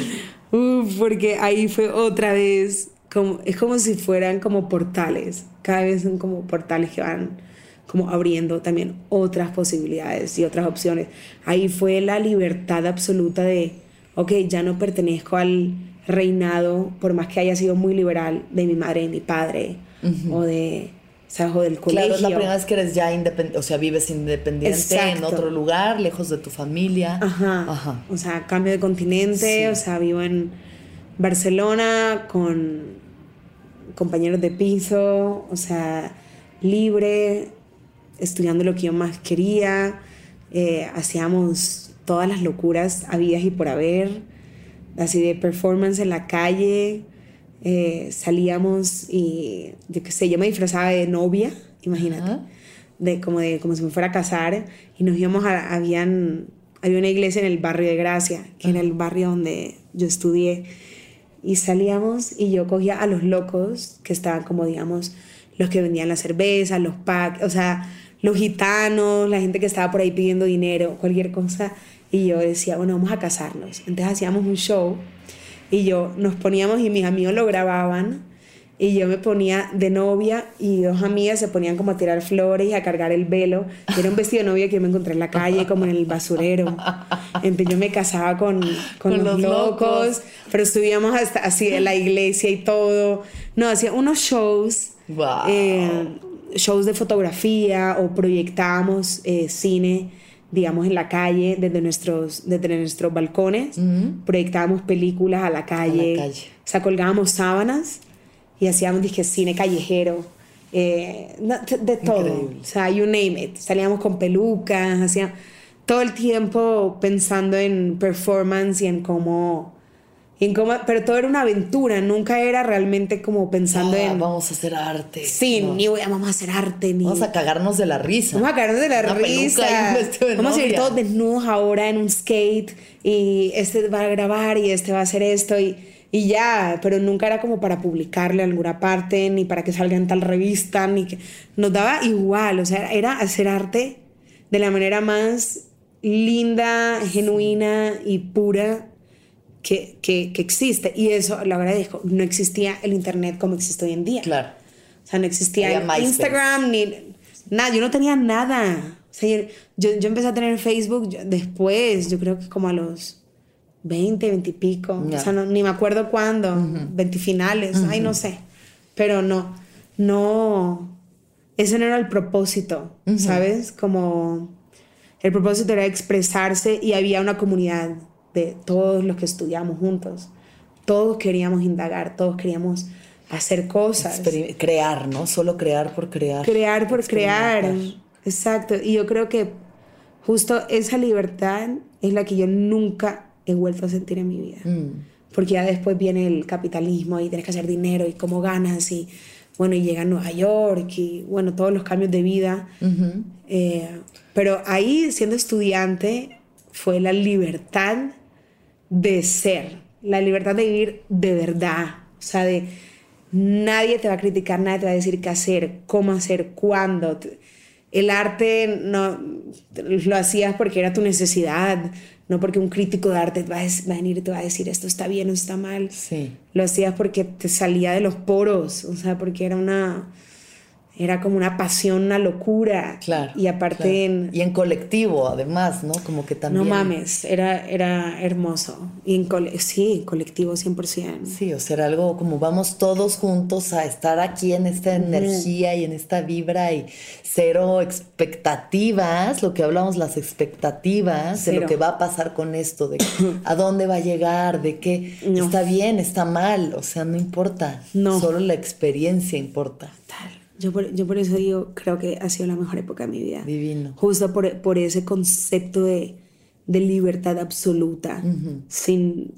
porque ahí fue otra vez como, es como si fueran como portales. Cada vez son como portales que van como abriendo también otras posibilidades y otras opciones. Ahí fue la libertad absoluta de, ok, ya no pertenezco al reinado, por más que haya sido muy liberal, de mi madre y mi padre, o de, ¿sabes? O del colegio.
Claro, es la primera vez que eres ya independiente, o sea, vives independiente en otro lugar, lejos de tu familia.
Ajá. Ajá. O sea, cambio de continente, o sea, vivo en Barcelona con compañeros de piso, o sea, libre, estudiando lo que yo más quería, eh, hacíamos todas las locuras habidas y por haber, así de performance en la calle, eh, salíamos y yo qué sé, yo me disfrazaba de novia, imagínate, de, como, de, como si me fuera a casar y nos íbamos a, habían, había una iglesia en el barrio de Gracia, que era el barrio donde yo estudié y salíamos y yo cogía a los locos que estaban como digamos los que vendían la cerveza, los packs, o sea, los gitanos, la gente que estaba por ahí pidiendo dinero, cualquier cosa. Y yo decía, bueno, vamos a casarnos. Entonces hacíamos un show y yo nos poníamos y mis amigos lo grababan y yo me ponía de novia y dos amigas se ponían como a tirar flores y a cargar el velo. Era un vestido de novia que yo me encontré en la calle, como en el basurero. Entonces yo me casaba con, con, los, locos, pero estuvimos hasta así en la iglesia y todo. No, hacía unos shows, eh, shows de fotografía o proyectábamos eh, cine digamos, en la calle, desde nuestros, desde nuestros balcones, proyectábamos películas a la calle, a la calle. o sea, colgábamos sábanas y hacíamos dije, cine callejero, eh, de, todo, o sea, you name it, salíamos con pelucas, hacíamos todo el tiempo pensando en performance y en cómo... en pero todo era una aventura, nunca era realmente como pensando ah, en...
Vamos a hacer arte.
Sí, ni vamos a hacer arte, ni...
Vamos a cagarnos de la risa.
Vamos a cagarnos de la risa. Vamos a ir todos desnudos ahora en un skate y este va a grabar y este va a hacer esto y y ya, pero nunca era como para publicarle a alguna parte, ni para que salga en tal revista, ni que nos daba igual, o sea, era hacer arte de la manera más linda, genuina y pura que, que, que, existe. Y eso lo agradezco. No existía el Internet como existe hoy en día.
Claro.
O sea, no existía Instagram ni nada. Yo no tenía nada. O sea, yo, yo empecé a tener Facebook después, yo creo que como a los 20, 20 y pico. O sea, ni me acuerdo cuándo. 20 finales. Ay, no sé. Pero no, no. Ese no era el propósito, ¿sabes? Como el propósito era expresarse y había una comunidad de todos los que estudiamos juntos. Todos queríamos indagar, todos queríamos hacer cosas.
crear, ¿no? Solo crear por crear.
Crear por crear. Exacto. Y yo creo que justo esa libertad es la que yo nunca he vuelto a sentir en mi vida. Mm. Porque ya después viene el capitalismo y tienes que hacer dinero y cómo ganas y bueno, y llega a Nueva York y bueno, todos los cambios de vida. Eh, pero ahí, siendo estudiante, fue la libertad de ser, la libertad de vivir de verdad. O sea, de nadie te va a criticar, nadie te va a decir qué hacer, cómo hacer, cuándo. El arte no lo hacías porque era tu necesidad, no porque un crítico de arte va a, venir y te va a decir esto está bien o está mal.
Sí.
Lo hacías porque te salía de los poros, o sea, porque era una era como una pasión, una locura.
Claro.
Y aparte
en... Y en colectivo, además, ¿no? Como que también...
No mames, era, era hermoso. Y en sí, colectivo 100%.
Sí, o sea, era algo como vamos todos juntos a estar aquí en esta energía y en esta vibra y cero expectativas, lo que hablamos, las expectativas de lo que va a pasar con esto, de a dónde va a llegar, de qué está bien, está mal, o sea, no importa.
No.
Solo la experiencia importa.
Tal. Yo por, yo por eso digo, creo que ha sido la mejor época de mi vida.
Divino.
Justo por, por ese concepto de, de libertad absoluta. sin,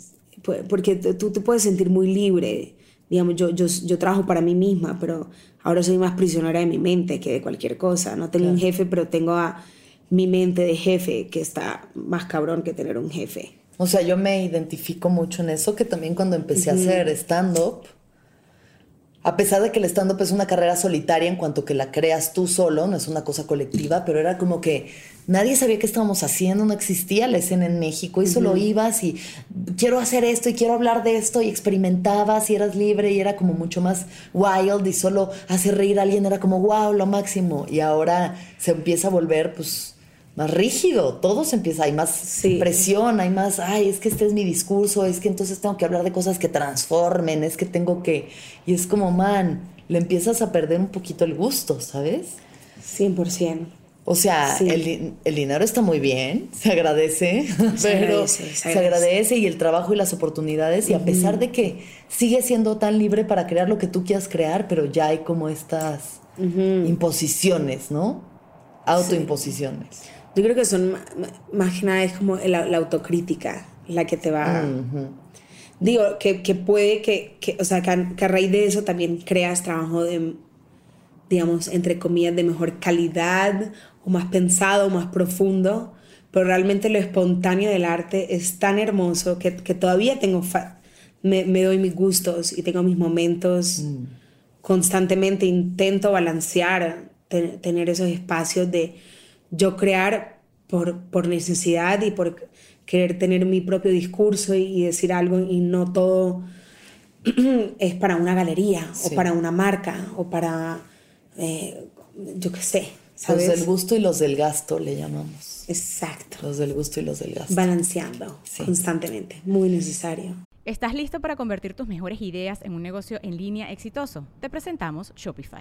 porque tú te puedes sentir muy libre. Digamos, yo, yo, yo trabajo para mí misma, pero ahora soy más prisionera de mi mente que de cualquier cosa. No tengo un jefe, pero tengo a mi mente de jefe, que está más cabrón que tener un jefe.
O sea, yo me identifico mucho en eso, que también cuando empecé a hacer stand-up, a pesar de que el stand-up es una carrera solitaria en cuanto que la creas tú solo, no es una cosa colectiva, pero era como que nadie sabía qué estábamos haciendo, no existía la escena en México y solo ibas y quiero hacer esto y quiero hablar de esto y experimentabas y eras libre y era como mucho más wild y solo hacer reír a alguien era como wow, lo máximo. Y ahora se empieza a volver pues más rígido, todo se empieza, hay más presión, hay más, ay, es que este es mi discurso, es que entonces tengo que hablar de cosas que transformen, es que tengo que, y es como, man, le empiezas a perder un poquito el gusto, ¿sabes?
100%.
O sea, el, dinero está muy bien, se agradece, pero se agradece. y el trabajo y las oportunidades, y a pesar de que sigue siendo tan libre para crear lo que tú quieras crear, pero ya hay como estas imposiciones, ¿no? Autoimposiciones.
Yo creo que son más que nada es como la, autocrítica la que te va... Digo, que, que puede que, que, o sea, que a, raíz de eso también creas trabajo de, digamos, entre comillas, de mejor calidad o más pensado, o más profundo, pero realmente lo espontáneo del arte es tan hermoso que, que todavía tengo, me, me, doy mis gustos y tengo mis momentos mm. constantemente, intento balancear, tener esos espacios de yo crear por, por necesidad y por querer tener mi propio discurso y, decir algo y no todo es para una galería
Sí.
o para una marca o para, eh, yo qué sé,
Los
¿sabes?
del gusto y los del gasto le llamamos.
Exacto.
Los del gusto y los del gasto.
Balanceando
Sí.
constantemente. Muy necesario.
¿Estás listo para convertir tus mejores ideas en un negocio en línea exitoso? Te presentamos Shopify.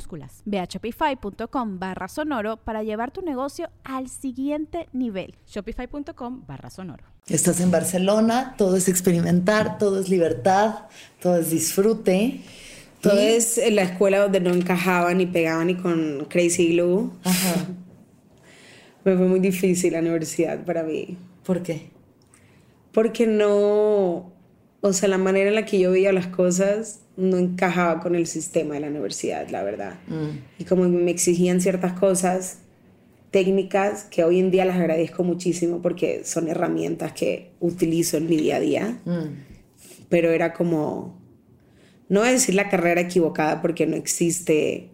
Ve a shopify.com barra sonoro para llevar tu negocio al siguiente nivel.
Shopify.com barra sonoro.
Estás en Barcelona, todo es experimentar, todo es libertad, todo es disfrute.
Todo
Y-
es en la escuela donde no encajaba ni pegaba ni con Crazy Glue.
Ajá.
Me fue muy difícil la universidad para mí.
¿Por qué?
Porque no, o sea, la manera en la que yo veía las cosas no encajaba con el sistema de la universidad, la verdad. Y como me exigían ciertas cosas técnicas que hoy en día las agradezco muchísimo porque son herramientas que utilizo en mi día a día, pero era como, no voy a decir la carrera equivocada porque no existe,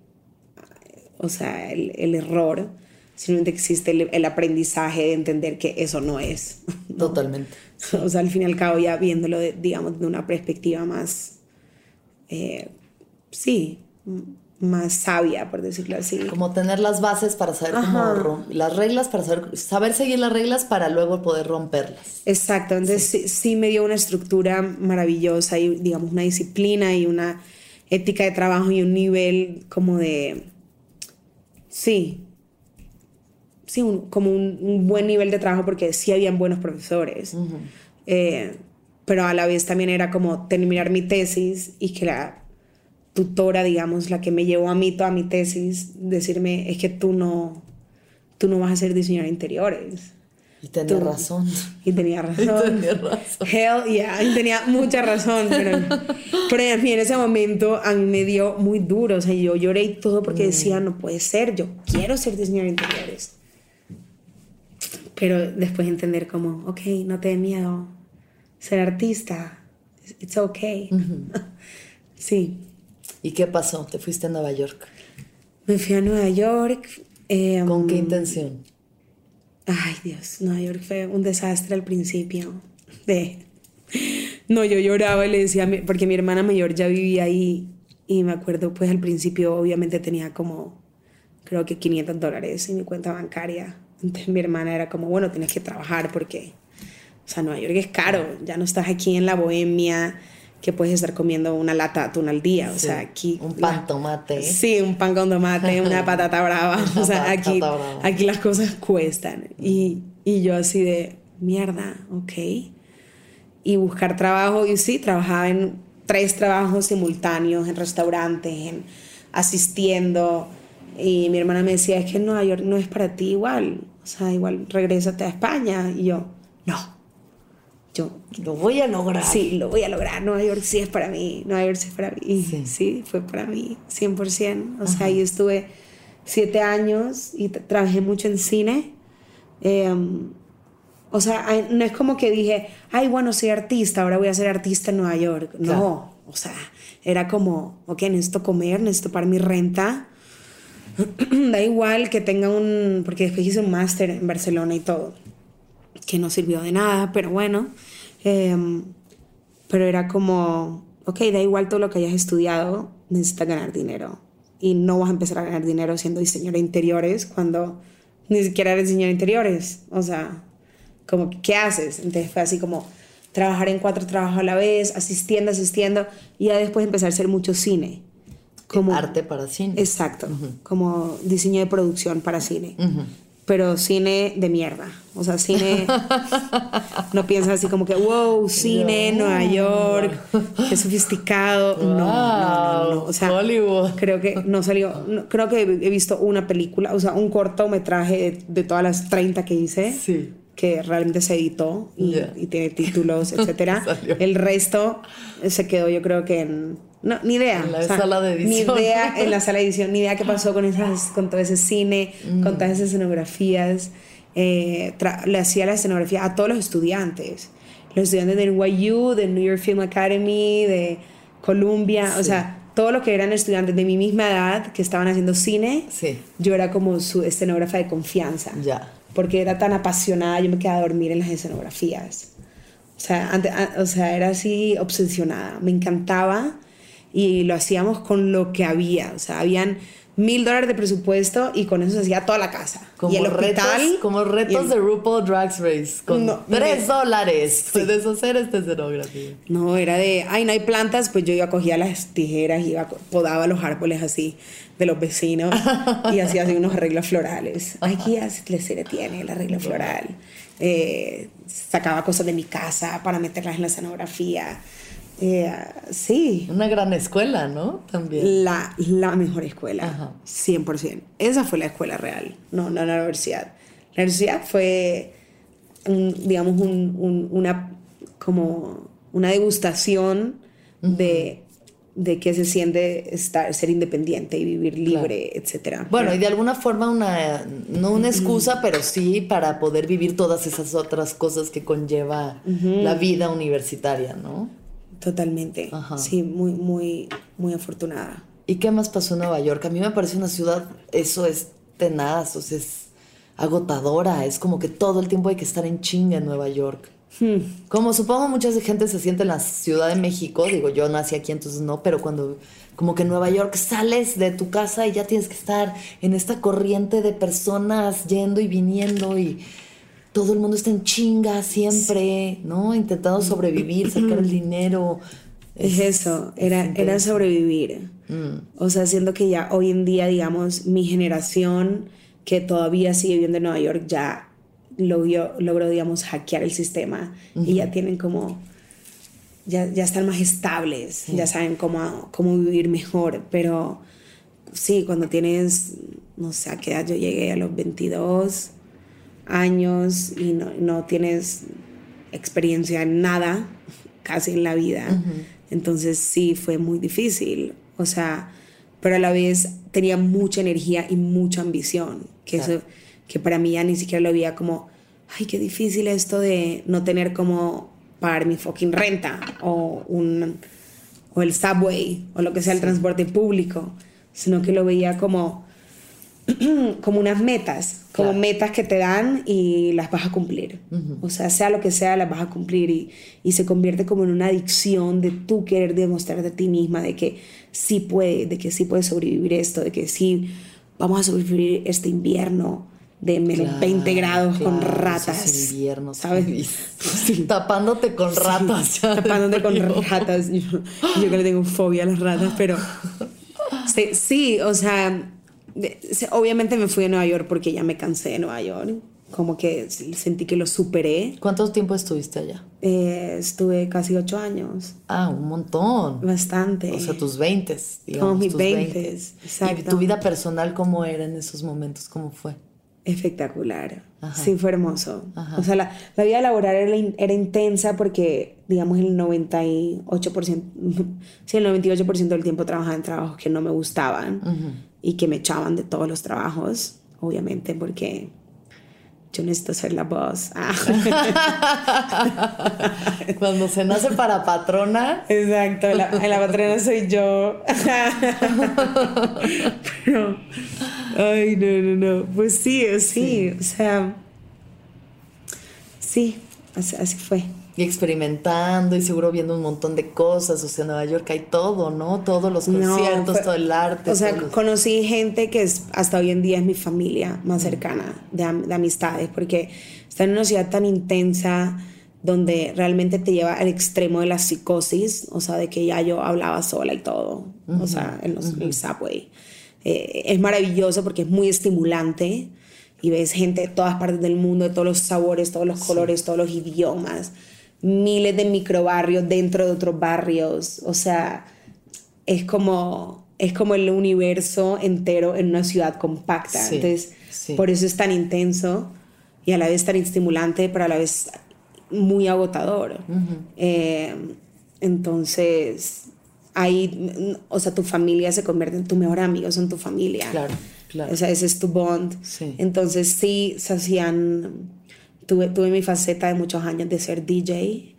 o sea, el, el error, simplemente existe el, el aprendizaje de entender que eso no es.
Totalmente.
O sea, al fin y al cabo ya viéndolo, de, digamos, de una perspectiva más, eh, sí, más sabia, por decirlo así.
Como tener las bases para saber cómo
Ajá.
rom- las reglas para saber saber seguir las reglas para luego poder romperlas.
Exacto, entonces sí. sí me dio una estructura maravillosa y digamos una disciplina y una ética de trabajo y un nivel como de, sí, sí, un- como un, un buen nivel de trabajo porque sí habían buenos profesores, Eh, pero a la vez también era como terminar mi tesis y que la tutora, digamos, la que me llevó a mí toda mi tesis, decirme, es que tú no, tú no vas a ser diseñador de interiores.
Y tenía
Tú-
razón.
Y tenía razón.
tenía razón.
Hell yeah, y tenía mucha razón, pero, pero a mí en ese momento a mí me dio muy duro, o sea, yo lloré y todo porque decía, no puede ser, yo quiero ser diseñador de interiores. Pero después entender como, ok, no te dé miedo, ser artista, it's okay. sí,
¿Y qué pasó? Te fuiste a Nueva York.
me fui a Nueva York. eh,
¿Con qué intención?
Ay, Dios, Nueva York fue un desastre al principio. De... No, yo lloraba y le decía, mi- porque mi hermana mayor ya vivía ahí y me acuerdo, pues al principio obviamente tenía como, creo que 500 dólares en mi cuenta bancaria. Entonces mi hermana era como, bueno, tienes que trabajar porque, o sea, Nueva York es caro, ya no estás aquí en la bohemia que puedes estar comiendo una lata de atún al día, o sea, aquí...
un
la-
pan tomate.
Sí, un pan con tomate, una patata brava. O sea, aquí, aquí las cosas cuestan. Y, y yo así de, mierda, ok. Y buscar trabajo. Y sí, trabajaba en tres trabajos simultáneos, en restaurantes, en asistiendo. Y mi hermana me decía, es que Nueva York no es para ti igual. O sea, igual regrésate a España. Y yo, no. Yo,
Lo voy a lograr.
Sí, lo voy a lograr. Nueva York sí es para mí. Nueva York sí es para mí.
Sí.
Sí, fue para mí, 100%. O sea, ahí estuve siete años y tra- trabajé mucho en cine. Eh, o sea, no es como que dije, ay, bueno, soy artista, ahora voy a ser artista en Nueva York. No,
Claro.
o sea, era como, ok, necesito comer, necesito pagar mi renta. da igual que tenga un, porque después hice un máster en Barcelona y todo, que no sirvió de nada, pero bueno. Em, pero era como, ok, da igual todo lo que hayas estudiado, necesitas ganar dinero. Y no vas a empezar a ganar dinero siendo diseñador de interiores cuando ni siquiera eres diseñador de interiores. O sea, como, ¿qué haces? Entonces fue así como trabajar en cuatro trabajos a la vez, asistiendo, asistiendo, y ya después empezar a hacer mucho cine. Como,
Arte para cine.
Exacto, como diseño de producción para cine.
Ujú.
Pero cine de mierda. O sea, cine. no piensas así como que, wow, cine, Nueva York, qué sofisticado. No, no, no, no. O sea,
Hollywood.
creo que no salió. no, creo que he visto una película, o sea, un cortometraje de, de todas las 30 que hice.
Sí.
Que realmente se editó y, y tiene títulos, etcétera.
Salió.
El resto se quedó, yo creo que en. No, ni idea.
En la sala de edición.
Ni idea en la sala de edición, ni idea qué pasó con, esas, con todo ese cine,
Mm.
con todas esas escenografías. Eh, le hacía la escenografía a todos los estudiantes. Los estudiantes de NYU, de New York Film Academy, de Columbia, o sea, todos los que eran estudiantes de mi misma edad que estaban haciendo cine,
Sí.
yo era como su escenógrafa de confianza.
Ya.
Porque era tan apasionada, yo me quedaba a dormir en las escenografías. O sea, ante- a- o sea, era así obsesionada. Me encantaba y lo hacíamos con lo que había. O sea, habían mil dólares de presupuesto y con eso se hacía toda la casa.
Como
y el hospital.
retos, como retos
y el-
de RuPaul Drag Race. Con
No,
tres dólares puedes hacer esta escenografía.
No, era de, ay, no hay plantas, pues yo iba, cogía las tijeras, iba, podaba los árboles así de los vecinos y hacía así unos arreglos florales. Ay, qué ya se le tiene el arreglo floral. Eh, sacaba cosas de mi casa para meterlas en la escenografía. Eh, sí,
Una gran escuela, ¿no? También.
la, la mejor escuela,
Ajá.
100%. Esa fue la escuela real, no, no la universidad. La universidad fue, un, digamos, un- un- una, como una degustación de, de qué se siente estar, ser independiente y vivir libre, etcétera.
Bueno, y de alguna forma una, no una excusa, pero sí para poder vivir todas esas otras cosas que conlleva la vida universitaria, ¿no?
Totalmente.
Ajá.
Sí, muy, muy, muy afortunada.
¿Y qué más pasó en Nueva York? A mí me parece una ciudad, eso es tenaz, o sea, es agotadora, es como que todo el tiempo hay que estar en chinga en Nueva York.
Hmm.
Como supongo mucha gente se siente en la Ciudad de México, digo, yo nací aquí entonces no, pero cuando como que en Nueva York sales de tu casa y ya tienes que estar en esta corriente de personas yendo y viniendo y todo el mundo está en chinga siempre, ¿no? Intentando sobrevivir, sacar el dinero.
Es eso, era, era sobrevivir.
Mm.
O sea, siendo que ya hoy en día, digamos, mi generación que todavía sigue viviendo en Nueva York ya logró, logró digamos, hackear el sistema y ya tienen como, ya, ya están más estables, ya saben cómo, cómo vivir mejor, pero sí, cuando tienes, no sé a qué edad yo llegué, a los 22 años y no, no tienes experiencia en nada, casi en la vida. Entonces sí, fue muy difícil. O sea, pero a la vez tenía mucha energía y mucha ambición, que
Claro.
eso, que para mí ya ni siquiera lo veía como, ay, qué difícil esto de no tener como pagar mi fucking renta o un o el subway o lo que sea el transporte público, sino que lo veía como como unas metas, como
Claro.
metas que te dan y las vas a cumplir. O sea, sea lo que sea, las vas a cumplir y, y se convierte como en una adicción de tú querer demostrar de ti misma de que sí puede, de que sí puedes sobrevivir esto, de que sí vamos a sobrevivir este invierno de menos
Claro,
20 grados con
claro,
ratas.
esos inviernos,
¿sabes?
sí. Tapándote con ratas. ya,
Tapándote con ratas. Yo, yo que le tengo fobia a las ratas, pero sí, sí, o sea, obviamente me fui a Nueva York porque ya me cansé de Nueva York. Como que sentí que lo superé.
¿Cuánto tiempo estuviste allá?
Eh, estuve casi ocho años,
Ah, un montón.
bastante.
O sea, tus 20, digamos.
Como mis
tus
20,
20. ¿Y tu vida personal cómo era en esos momentos? ¿Cómo fue?
Espectacular.
Ajá.
Sí, fue hermoso.
Ajá.
O sea, la, la vida laboral era, era intensa porque, digamos, el 98%, sí, el 98% del tiempo trabajaba en trabajos que no me gustaban y que me echaban de todos los trabajos, obviamente, porque yo necesito ser la voz. Ah.
Cuando se nace para patrona,
Exacto, la, la patrona soy yo. Pero, ay, no, no, no. Pues sí, sí, o sea, sí, así, así fue.
Y experimentando y seguro viendo un montón de cosas. O sea, en Nueva York hay todo, ¿no? Todos los
No,
conciertos,
fue-
todo el arte.
O sea,
los-
conocí gente que es, hasta hoy en día es mi familia más cercana de, de amistades, porque está en una ciudad tan intensa donde realmente te lleva al extremo de la psicosis, o sea, de que ya yo hablaba sola y todo, o sea, en los, en el subway. Eh, es maravilloso porque es muy estimulante y ves gente de todas partes del mundo, de todos los sabores, todos los colores, todos los idiomas, miles de microbarrios dentro de otros barrios, o sea, es como, es como el universo entero en una ciudad compacta.
Sí,
Entonces,
sí.
por eso es tan intenso y a la vez tan estimulante, pero a la vez muy agotador. Eh, entonces, ahí, o sea, tu familia se convierte en tu mejor amigo, son tu familia.
Claro, claro.
O sea, ese es tu bond.
Sí.
Entonces, sí, se hacían. Tuve, tuve mi faceta de muchos años de ser DJ.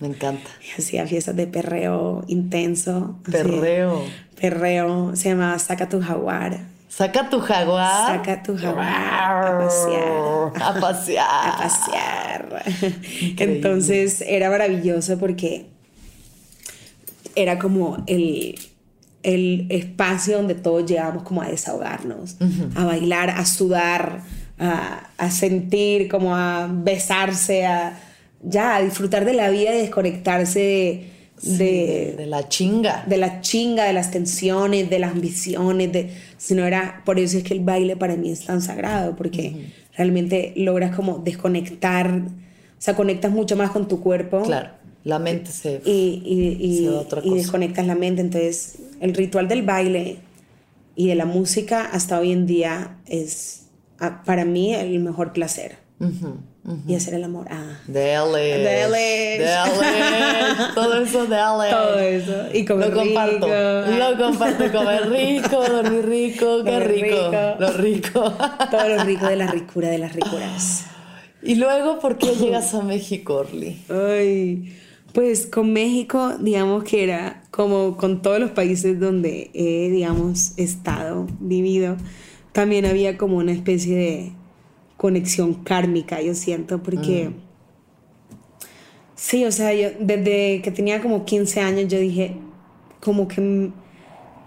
Me encanta.
Y hacía fiestas de perreo intenso. así,
Perreo.
perreo. Se llamaba Saca tu Jaguar.
Saca tu jaguar.
Saca tu jaguar a pasear.
A pasear.
a pasear. Entonces era maravilloso porque era como el, el espacio donde todos llegábamos como a desahogarnos, a bailar, a sudar, a, a sentir, como a besarse, a ya a disfrutar de la vida y desconectarse de, de,
De la chinga.
de la chinga, de las tensiones, de las ambiciones, de, sino era, por eso es que el baile para mí es tan sagrado, porque realmente logras como desconectar, o sea, conectas mucho más con tu cuerpo
Claro. La mente se.
y, y, y-
otra
desconectas la mente. Entonces, el ritual del baile y de la música hasta hoy en día es ah, para mí el mejor placer. Y hacer el amor. Ah.
Delish.
Delish.
Delish. Todo eso delish.
Todo eso. Y comer
Lo comparto.
rico.
Lo comparto. Comer rico, dormir rico. Qué rico.
rico.
Lo rico.
Todo lo rico de la ricura de las ricuras.
y luego, ¿por qué llegas a México, Orly?
Ay, pues con México, digamos que era como con todos los países donde he, digamos, estado, vivido, también había como una especie de conexión kármica, yo siento, porque... Sí, o sea, yo desde que tenía como 15 años yo dije, como que mm,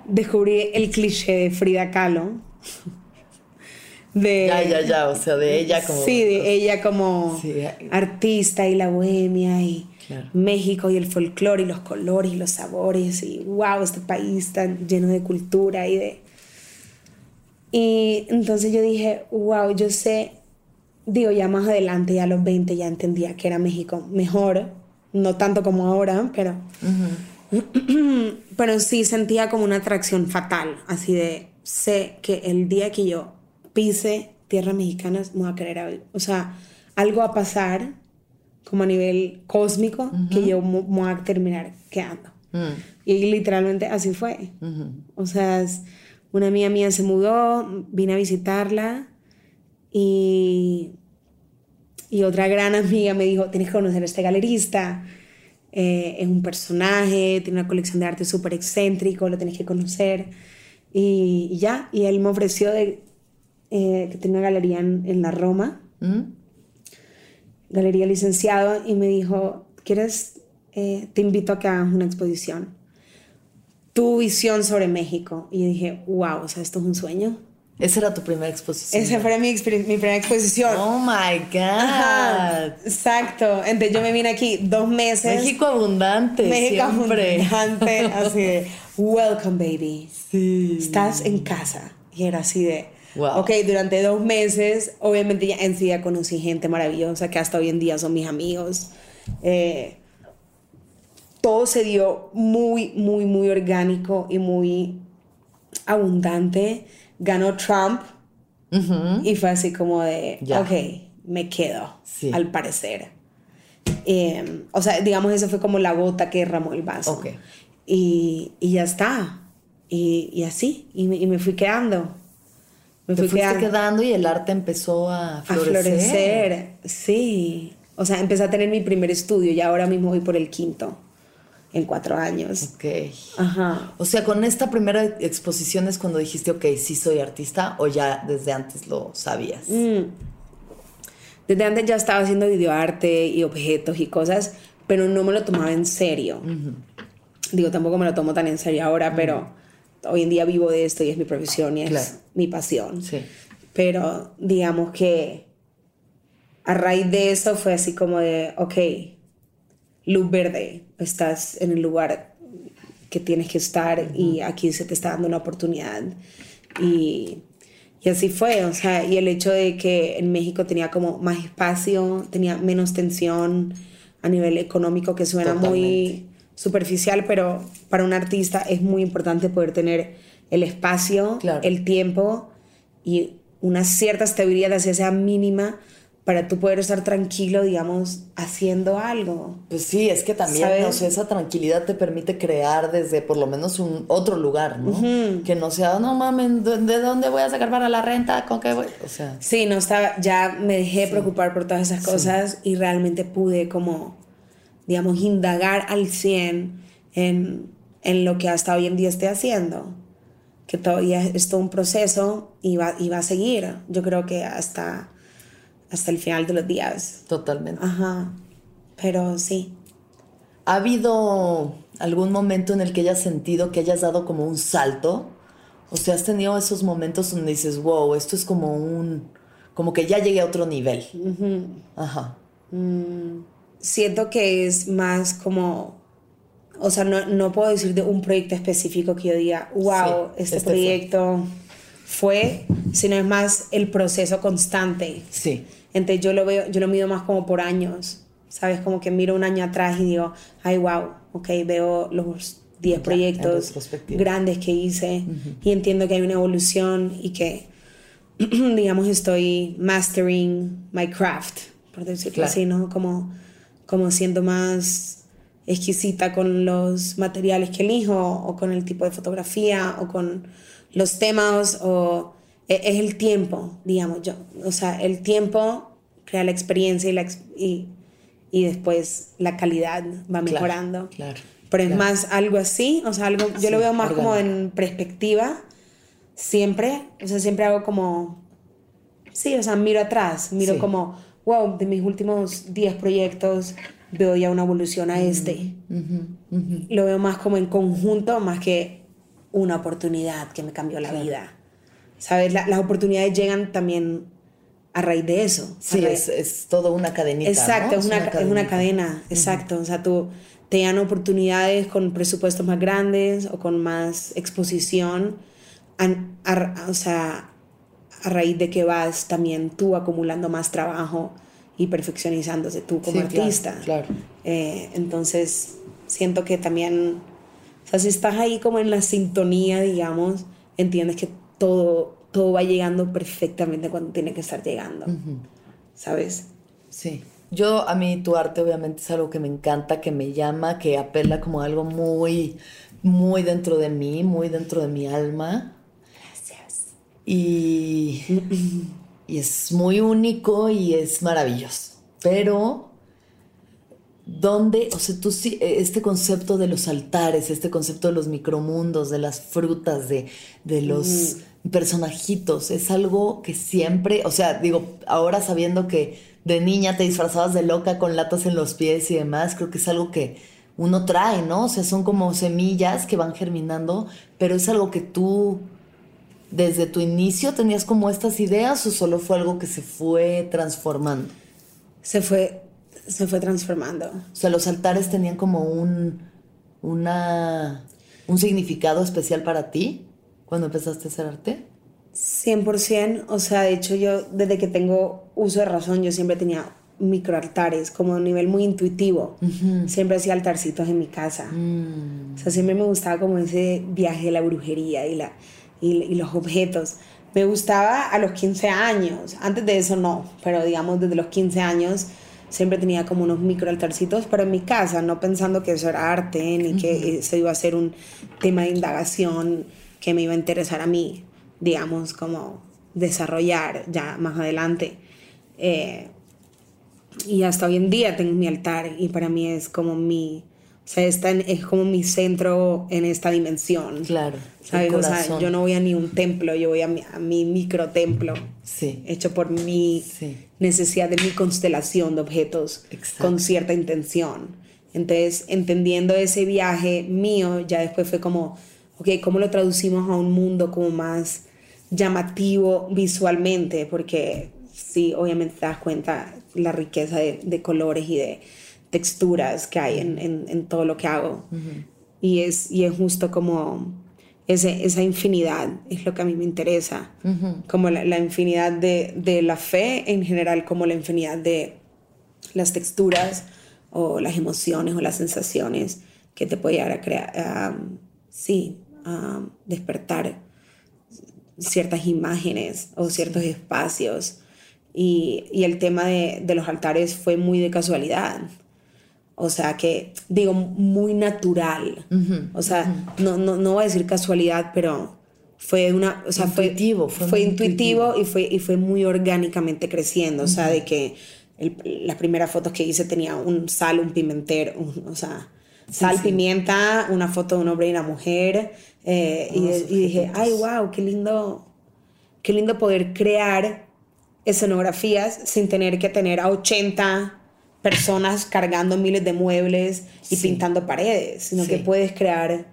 descubrí el cliché de Frida Kahlo. De,
Ya, ya, ya. O sea, de ella como.
Sí, de ella como
Sí.
artista y la bohemia y
Claro.
México y el folclore y los colores y los sabores y wow, este país tan lleno de cultura y de... Y entonces yo dije, wow, yo sé, digo, ya más adelante, ya a los 20 ya entendía que era México mejor, no tanto como ahora, pero... pero sí sentía como una atracción fatal, así de, sé que el día que yo pise tierras mexicanas me voy a querer, o sea, algo va a pasar como a nivel cósmico que yo me voy a terminar quedando.
Mm,
Y literalmente así fue. O sea, es- una amiga mía se mudó, vine a visitarla y, y otra gran amiga me dijo, tienes que conocer a este galerista. Eh, es un personaje, tiene una colección de arte súper excéntrico, lo tienes que conocer. Y, y ya, y él me ofreció de, eh, que tenía una galería en, en la Roma,
¿Mm?
galería licenciado, y me dijo, ¿quieres? Eh, te invito a que hagas una exposición. Tu visión sobre México. Y dije, wow, o sea, esto es un sueño.
Esa era tu primera exposición.
Esa fue mi, mi primera exposición.
Oh my God.
Ajá, exacto. Entonces yo me vine aquí dos meses.
México abundante.
México
siempre.
abundante, así de, welcome baby.
Sí.
Estás en casa. Y era así de,
Wow.
ok, durante dos meses, obviamente ya enseguida conocí gente maravillosa que hasta hoy en día son mis amigos. Eh, todo se dio muy, muy, muy orgánico y muy abundante. Ganó Trump
Ujú.
y fue así como de, ok, me quedo,
Sí.
al parecer. Eh, o sea, digamos, eso fue como la gota que derramó el vaso. Y, y ya está. Y, y así, y me, y me fui quedando. Me
Te
fui quedando
quedando y el arte empezó a
a
florecer.
florecer. Sí. O sea, empecé a tener mi primer estudio y ahora mismo voy por el quinto en cuatro años.
Ok.
Ajá.
O sea, con esta primera exposición es cuando dijiste, ok, sí soy artista, o ya desde antes lo sabías.
Mm. Desde antes ya estaba haciendo videoarte y objetos y cosas, pero no me lo tomaba en serio. Digo, tampoco me lo tomo tan en serio ahora, pero hoy en día vivo de esto y es mi profesión y es
Claro.
mi pasión.
Sí.
Pero digamos que a raíz de eso fue así como de, ok, luz verde, estás en el lugar que tienes que estar y aquí se te está dando una oportunidad. Y, Y así fue, o sea, y el hecho de que en México tenía como más espacio, tenía menos tensión a nivel económico, que suena muy superficial, pero para un artista es muy importante poder tener el espacio, el tiempo y una cierta estabilidad, así sea mínima, para tú poder estar tranquilo, digamos, haciendo algo.
Pues sí, es que también, esa tranquilidad te permite crear desde por lo menos un otro lugar, ¿no? Que no sea, no mames, ¿de dónde voy a sacar para la renta? ¿Con qué voy? O sea.
Sí, no estaba, ya me dejé preocupar por todas esas cosas y realmente pude como, digamos, indagar al 100 en, en lo que hasta hoy en día estoy haciendo. Que todavía es todo un proceso y va, y va a seguir. Yo creo que hasta hasta el final de los días.
Totalmente.
Ajá. Pero sí.
¿Ha habido algún momento en el que hayas sentido que hayas dado como un salto? O sea, has tenido esos momentos donde dices, wow, esto es como un. como que ya llegué a otro nivel. Ajá.
Mm, siento que es más como. O sea, no, no, puedo decir de un proyecto específico que yo diga, wow, este, este, proyecto fue, sino es más el proceso constante.
Sí.
Entonces yo lo veo, yo lo mido más como por años, ¿sabes? Como que miro un año atrás y digo, ay, wow, ok, veo los 10 proyectos grandes que hice y entiendo que hay una evolución y que, digamos, estoy mastering my craft, por decirlo así, ¿no? Como, como siendo más exquisita con los materiales que elijo o con el tipo de fotografía o con los temas o es el tiempo, digamos yo. O sea, el tiempo crea la experiencia y, la, y, y después la calidad va mejorando.
Claro,
Pero es más algo así, o sea, algo, yo lo veo más como en perspectiva, siempre, o sea, siempre hago como, sí, o sea, miro atrás, miro como, wow, de mis últimos 10 proyectos veo ya una evolución a este. Lo veo más como en conjunto, más que una oportunidad que me cambió la vida. ¿Sabes? las oportunidades llegan también a raíz de eso.
Sí, es, es todo una cadenita.
Exacto, es, una, es, una, cadena, exacto. O sea, tú te dan oportunidades con presupuestos más grandes o con más exposición, o sea, a raíz de que vas también tú acumulando más trabajo y perfeccionizándose tú como artista.
Claro.
Eh, entonces, siento que también, o sea, si estás ahí como en la sintonía, digamos, entiendes que todo, todo va llegando perfectamente cuando tiene que estar llegando. ¿Sabes?
Sí. Yo, a mí, tu arte obviamente es algo que me encanta, que me llama, que apela como algo muy, muy dentro de mí, muy dentro de mi alma.
Gracias.
Y, y es muy único y es maravilloso. Pero ¿Dónde, o sea, tú sí, este concepto de los altares, este concepto de los micromundos, de las frutas, de, de los personajitos, es algo que siempre, o sea, digo, ahora sabiendo que de niña te disfrazabas de loca con latas en los pies y demás, creo que es algo que uno trae, ¿no? O sea, son como semillas que van germinando, pero es algo que tú desde tu inicio tenías como estas ideas o solo fue algo que se fue transformando?
Se fue se fue transformando.
O sea, los altares tenían como un, una, un significado especial para ti cuando empezaste a hacer arte.
100%, o sea, de hecho yo desde que tengo uso de razón, yo siempre tenía microaltares, como a un nivel muy intuitivo. Siempre hacía altarcitos en mi casa.
Mm.
O sea, siempre me gustaba como ese viaje de la brujería y, la, y, y, los objetos. Me gustaba a los 15 años, antes de eso no, pero digamos desde los 15 años siempre tenía como unos micro altarcitos, pero en mi casa, no pensando que eso era arte, ni que eso iba a ser un tema de indagación que me iba a interesar a mí, digamos, como desarrollar ya más adelante. Eh, y hasta hoy en día tengo mi altar y para mí es como mi, o sea, está es como mi centro en esta dimensión.
Claro.
¿sabes? O sea, yo no voy a ni un templo, yo voy a mi, a mi micro templo.
Sí.
Hecho por mi necesidad de mi constelación de objetos con cierta intención. Entonces, entendiendo ese viaje mío, ya después fue como, ok, ¿cómo lo traducimos a un mundo como más llamativo visualmente? Porque sí, obviamente te das cuenta la riqueza de, de colores y de texturas que hay en, en, todo lo que hago. y, es, y es justo como ese, esa infinidad es lo que a mí me interesa, como la, la infinidad de, de, la fe en general, como la infinidad de las texturas o las emociones o las sensaciones que te puede llegar a crear, sí, a despertar ciertas imágenes o ciertos espacios. Y, y el tema de, de, los altares fue muy de casualidad. O sea, que digo, muy natural. O sea, no, no, no voy a decir casualidad, pero fue una, o sea,
intuitivo,
fue, fue intuitivo, y fue y fue muy orgánicamente creciendo, o sea, de que el, las primeras fotos que hice tenía un sal, un pimentero, o sea, sal, sí, pimienta, una foto de un hombre y una mujer, eh, y, y, dije, ay, wow, qué lindo, qué lindo poder crear escenografías sin tener que tener a 80 personas cargando miles de muebles y sí. pintando paredes, sino sí. que puedes crear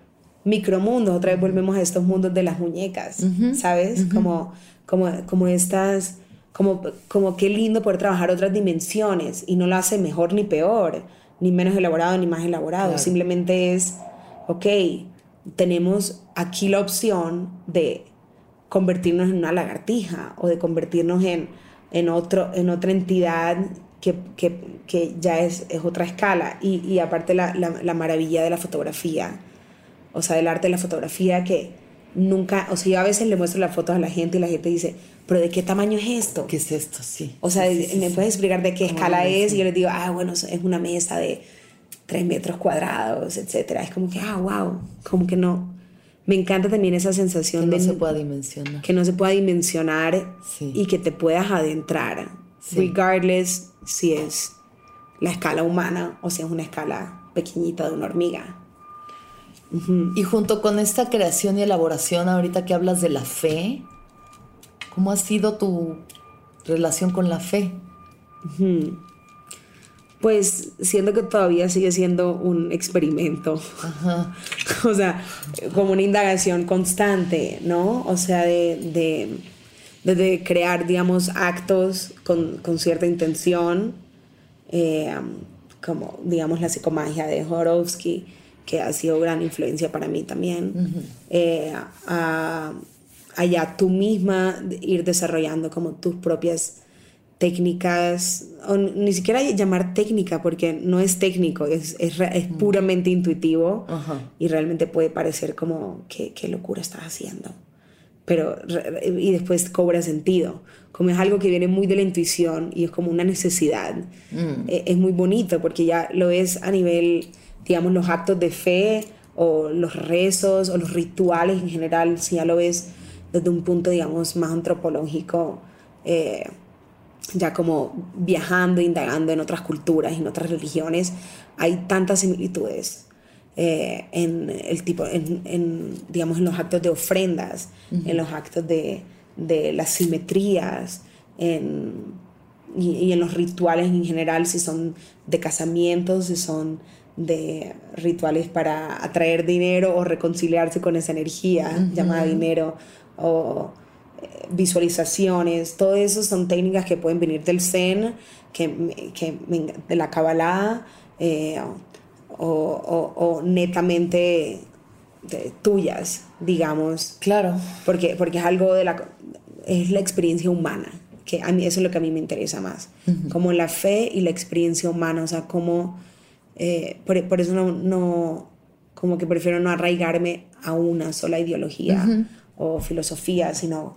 micromundos. Otra vez volvemos a estos mundos de las muñecas, uh -huh. ¿sabes? Uh -huh. Como, como, como estas, como, como qué lindo poder trabajar otras dimensiones y no lo hace mejor ni peor, ni menos elaborado ni más elaborado. Claro. Simplemente es, ok, tenemos aquí la opción de convertirnos en una lagartija o de convertirnos en, en, otro, en otra entidad que, que, que, ya es, es otra escala. Y, y aparte la, la, la, maravilla de la fotografía, o sea, del arte de la fotografía que nunca, o sea, yo a veces le muestro las fotos a la gente y la gente dice, pero ¿de qué tamaño es esto?
¿Qué es esto? Sí.
O sea,
sí, sí,
¿me
sí.
puedes explicar de qué escala es? Y yo les digo, ah, bueno, es una mesa de tres metros cuadrados, etcétera. Es como que, ah, wow, como que no. Me encanta también esa sensación
que
de
no se pueda dimensionar.
Que no se pueda dimensionar y que te puedas adentrar, regardless si es la escala humana o si es una escala pequeñita de una hormiga.
Uh -huh. Y junto con esta creación y elaboración, ahorita que hablas de la fe, ¿cómo ha sido tu relación con la fe?
Uh -huh. Pues siento que todavía sigue siendo un experimento.
Ajá.
o sea, como una indagación constante, ¿no? O sea, de, de, de crear, digamos, actos con, con cierta intención, eh, como, digamos, la psicomagia de Horowski, que ha sido gran influencia para mí también. Uh -huh. eh, a, allá tú misma ir desarrollando como tus propias técnicas, o ni siquiera llamar técnica, porque no es técnico, es, es, es puramente intuitivo uh -huh. y realmente puede parecer como, ¿qué, qué locura estás haciendo? Pero, y después cobra sentido. Como es algo que viene muy de la intuición y es como una necesidad. Mm. Es, es muy bonito porque ya lo es a nivel, digamos, los actos de fe o los rezos o los rituales en general, si ya lo ves desde un punto, digamos, más antropológico. Eh, ya como viajando, indagando en otras culturas y en otras religiones, hay tantas similitudes eh, en el tipo, en, en, digamos, en los actos de ofrendas, uh -huh. en los actos de, de las simetrías, en, y, y, en los rituales en general, si son de casamientos, si son de rituales para atraer dinero o reconciliarse con esa energía uh -huh. llamada dinero, o visualizaciones, todo eso son técnicas que pueden venir del Zen, que, que de la Kabbalah, eh, o, o, o, netamente de, tuyas, digamos.
Claro.
Porque, porque es algo de la... es la experiencia humana, que a mí eso es lo que a mí me interesa más, uh -huh. como la fe y la experiencia humana, o sea, como... Eh, por, por, eso no, no, como que prefiero no arraigarme a una sola ideología uh -huh. o filosofía, sino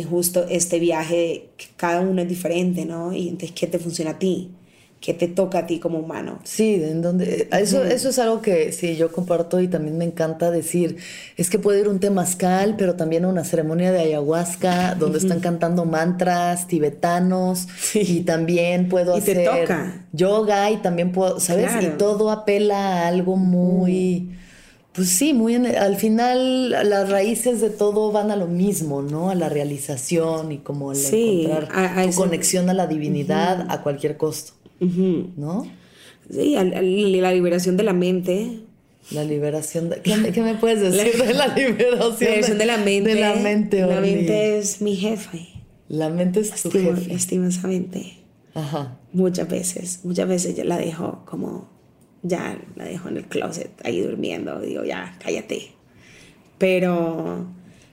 es justo este viaje, cada uno es diferente, ¿no? Y entonces, ¿qué te funciona a ti? ¿Qué te toca a ti como humano?
Sí, en donde eso, eso es algo que sí yo comparto y también me encanta decir, es que puede ir un temazcal, pero también una ceremonia de ayahuasca donde uh -huh. están cantando mantras tibetanos sí. y también puedo
y
hacer
te toca.
yoga y también puedo, ¿sabes? Claro. Y todo apela a algo muy pues sí, muy en, al final las raíces de todo van a lo mismo, ¿no? A la realización y como el sí, encontrar a, a tu ese... conexión a la divinidad uh -huh. a cualquier costo, uh -huh. ¿no?
Sí, la liberación de la mente.
La liberación de... ¿Qué, me, qué me puedes decir la, de la liberación?
La liberación de, de, la mente.
De la mente,
La mente es mi jefe.
La mente es tu
Estimo,
jefe.
Estimosamente.
Ajá.
Muchas veces, muchas veces yo la dejo como ya la dejo en el closet ahí durmiendo, digo, ya, cállate. pero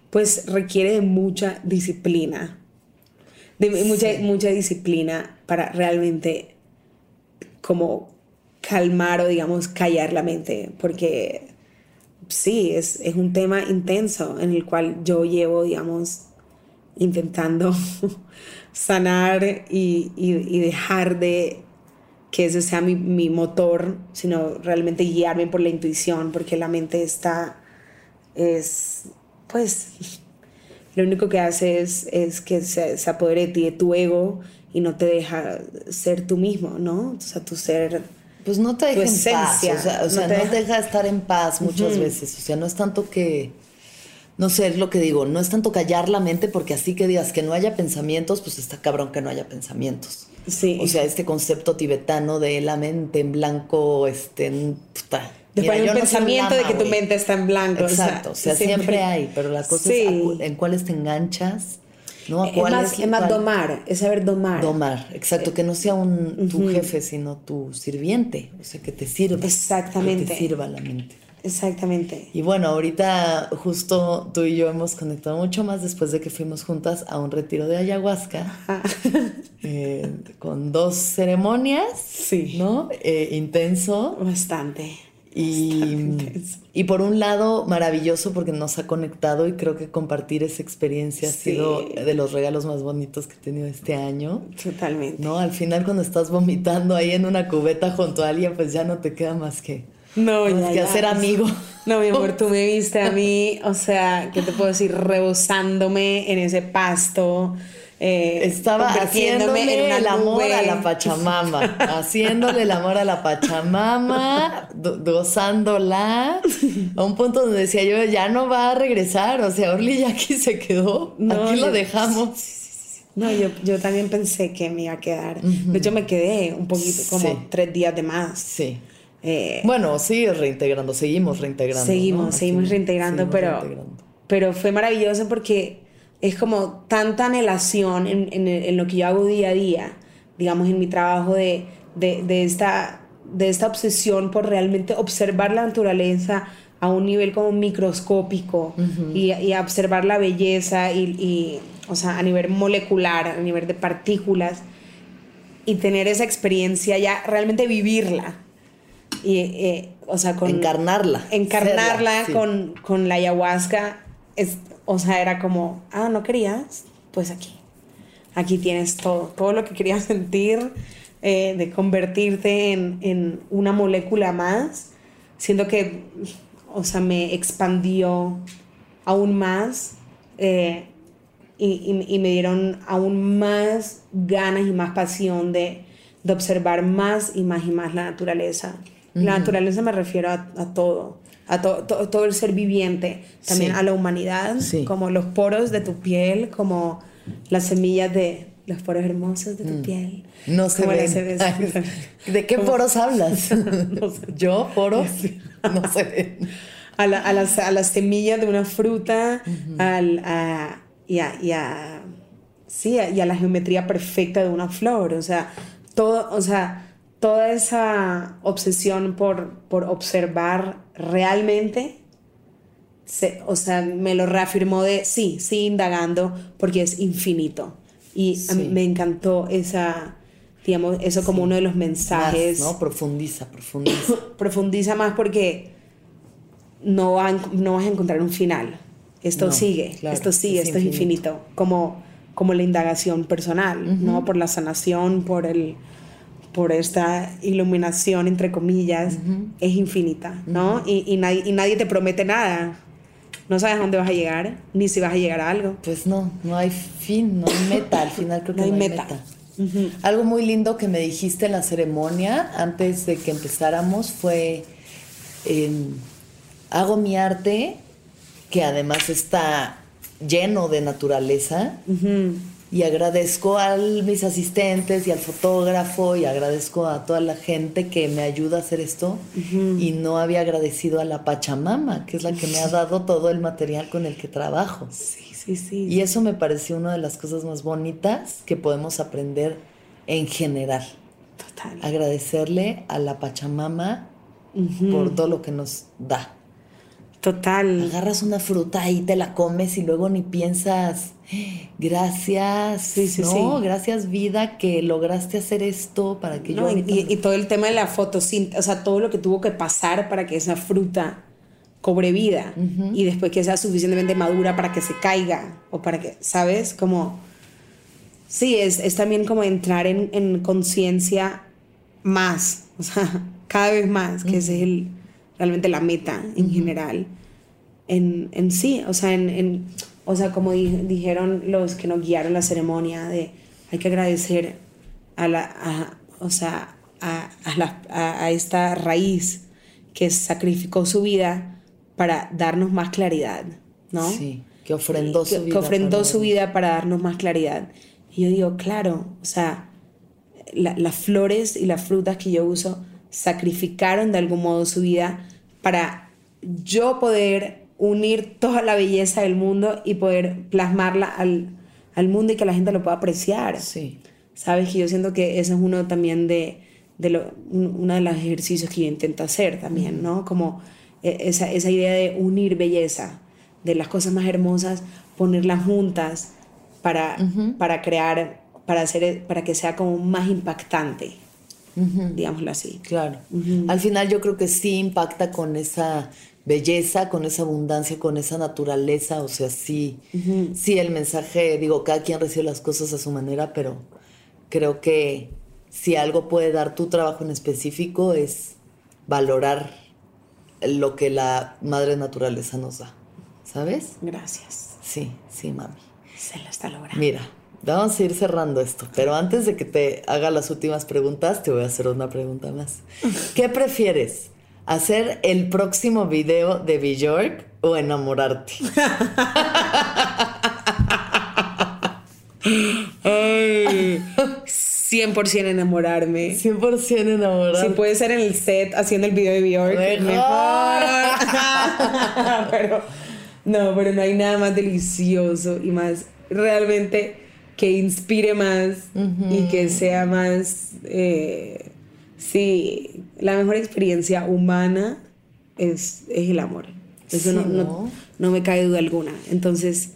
pues requiere de mucha disciplina, de mucha, mucha disciplina para realmente como calmar o digamos callar la mente, porque sí, es, es un tema intenso en el cual yo llevo, digamos, intentando sanar y, y, dejar de que ese sea mi, mi, motor, sino realmente guiarme por la intuición, porque la mente está, es, pues, lo único que hace es, es que se, se apodere de ti, de tu ego, y no te deja ser tú mismo, ¿no? O sea, tu ser
pues no te deja en paz, o sea, o sea no, te deja... estar en paz muchas veces, o sea, no es tanto que, no sé, es lo que digo, no es tanto callar la mente porque así que digas que no haya pensamientos, pues está cabrón que no haya pensamientos.
Sí.
O sea, este concepto tibetano de la mente en blanco, este, puta.
Después hay un pensamiento de que tu mente está en blanco.
Exacto, o sea, o sea siempre, siempre, hay, pero la cosa sí. es en cuáles te enganchas ¿no?
Es más, es, es más domar, es saber domar.
Domar, exacto, que no sea un, tu uh -huh. jefe, sino tu sirviente, o sea, que te sirva.
Exactamente.
Que te sirva la mente.
Exactamente.
Y bueno, ahorita justo tú y yo hemos conectado mucho más después de que fuimos juntas a un retiro de ayahuasca eh, con dos ceremonias,
sí.
¿no? Eh, intenso.
Bastante.
Y, y, por un lado, maravilloso porque nos ha conectado y creo que compartir esa experiencia sí. ha sido de los regalos más bonitos que he tenido este año.
Totalmente.
¿No? Al final, cuando estás vomitando ahí en una cubeta junto a alguien, pues ya no te queda más que,
no,
más
ya,
que
ya.
hacer amigo.
No, mi amor, tú me viste a mí, o sea, ¿qué te puedo decir? Rebosándome en ese pasto. Eh,
Estaba haciéndole el amor
nube.
a la Pachamama, haciéndole el amor a la Pachamama, gozándola, a un punto donde decía yo, ya no va a regresar, o sea, Orly ya aquí se quedó, no, aquí lo dejamos.
No, yo, yo también pensé que me iba a quedar. Uh -huh. De hecho, me quedé un poquito, como sí. tres días de más.
Sí. Eh, bueno, sigue reintegrando, seguimos reintegrando.
Seguimos,
¿no?
seguimos reintegrando, seguimos pero, reintegrando. pero fue maravilloso porque es como tanta anhelación en, en, en, lo que yo hago día a día, digamos, en mi trabajo de, de, de, esta, de esta obsesión por realmente observar la naturaleza a un nivel como microscópico uh -huh. y, y, observar la belleza y, y, o sea, a nivel molecular, a nivel de partículas y tener esa experiencia ya, realmente vivirla. Y, eh, o sea, con...
Encarnarla.
Encarnarla Serla, con, con la ayahuasca es, o sea, era como, ah, ¿no querías? Pues aquí. Aquí tienes todo, todo lo que querías sentir, eh, de convertirte en, en, una molécula más. Siento que, o sea, me expandió aún más eh, y, y, y, me dieron aún más ganas y más pasión de, de observar más y más y más la naturaleza. Uh -huh. La naturaleza me refiero a, a todo a to, to, todo el ser viviente, también sí. a la humanidad,
sí.
como los poros de tu piel, como las semillas de los poros hermosos de tu mm. piel.
No se ven. Se? ¿De qué poros hablas? no sé. ¿Yo? ¿Poros? no se ven.
A, la, a, las, a las semillas de una fruta, uh -huh. al, a, y, y, sí, y a la geometría perfecta de una flor, o sea, todo, o sea, toda esa obsesión por, por observar realmente, se, o sea, me lo reafirmó de sí, sí, indagando, porque es infinito. Y sí. me encantó esa, digamos, eso como sí. uno de los mensajes.
Más, ¿no? Profundiza, profundiza.
profundiza más porque no, van, no vas a encontrar un final. Esto no, sigue, claro, esto sigue, es esto infinito. es infinito. Como, como la indagación personal, uh -huh. ¿no? Por la sanación, por el por esta iluminación, entre comillas, uh -huh. es infinita, ¿no? Uh -huh. y, y, nadie, y nadie te promete nada. No sabes a dónde vas a llegar, ni si vas a llegar a algo.
Pues no, no hay fin, no hay meta, al final creo que
no hay, meta.
meta. Uh -huh. Algo muy lindo que me dijiste en la ceremonia, antes de que empezáramos, fue, eh, hago mi arte, que además está lleno de naturaleza, y agradezco a mis asistentes y al fotógrafo y agradezco a toda la gente que me ayuda a hacer esto uh -huh. y no había agradecido a la Pachamama, que es la que me ha dado todo el material con el que trabajo.
Sí, sí, sí.
Y eso me pareció una de las cosas más bonitas que podemos aprender en general.
Total.
Agradecerle a la Pachamama uh -huh. por todo lo que nos da.
Total.
Agarras una fruta y te la comes y luego ni piensas, gracias,
Sí, sí,
no,
sí.
gracias vida que lograste hacer esto para que
No,
yo
y, todo el tema de la fotosíntesis, o sea, todo lo que tuvo que pasar para que esa fruta cobre vida y después que sea suficientemente madura para que se caiga o para que, ¿sabes? Como, sí, es, es también como entrar en, en conciencia más, o sea, cada vez más, que ese es el, realmente la meta en general. En, en sí, o sea, en, en- o sea, como di- dijeron los que nos guiaron la ceremonia, de hay que agradecer a la, a- o sea, a, a la- a- a esta raíz que sacrificó su vida para darnos más claridad, ¿no?
Sí, que ofrendó su vida.
que ofrendó
para
su vida para darnos más claridad. Y yo digo, claro, o sea, la- las flores y las frutas que yo uso sacrificaron de algún modo su vida para yo poder unir toda la belleza del mundo y poder plasmarla al, al mundo y que la gente lo pueda apreciar.
Sí,
Sabes que yo siento que ese es uno también de, de lo, uno de los ejercicios que yo intento hacer también, ¿no? Como eh, esa, esa idea de unir belleza, de las cosas más hermosas, ponerlas juntas para, para crear, para, hacer, para que sea como más impactante, digámoslo así.
claro. Al final yo creo que sí impacta con esa belleza, con esa abundancia, con esa naturaleza, o sea, sí, sí el mensaje, digo, cada quien recibe las cosas a su manera, pero creo que si algo puede dar tu trabajo en específico es valorar lo que la madre naturaleza nos da, ¿sabes?
Gracias.
Sí, sí, mami.
Se lo está logrando.
Mira, vamos a ir cerrando esto, pero antes de que te haga las últimas preguntas, te voy a hacer una pregunta más. ¿Qué prefieres? ¿Hacer el próximo video de Bjork o enamorarte?
Ay, 100% enamorarme.
100% enamorarte.
Si puede ser en el set haciendo el video de Bjork,
Mejor.
mejor. pero no, pero no hay nada más delicioso y más realmente que inspire más y que sea más, eh, sí, la mejor experiencia humana es, es el amor. Eso
Sí,
no, no-
¿no?
no me cae duda alguna. Entonces,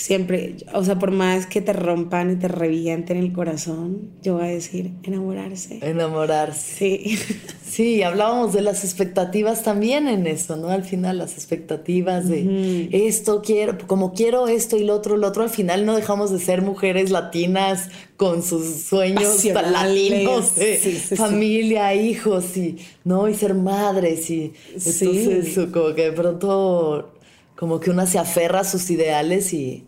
siempre, o sea, por más que te rompan y te revienten el corazón, yo voy a decir enamorarse.
Enamorarse.
Sí.
Sí, hablábamos de las expectativas también en eso, ¿no? Al final las expectativas de esto quiero, como quiero esto y lo otro, lo otro, al final no dejamos de ser mujeres latinas con sus sueños latinos de
Sí, sí, sí.
familia, hijos y no y ser madres y
Sí.
entonces como que de pronto como que una se aferra a sus ideales y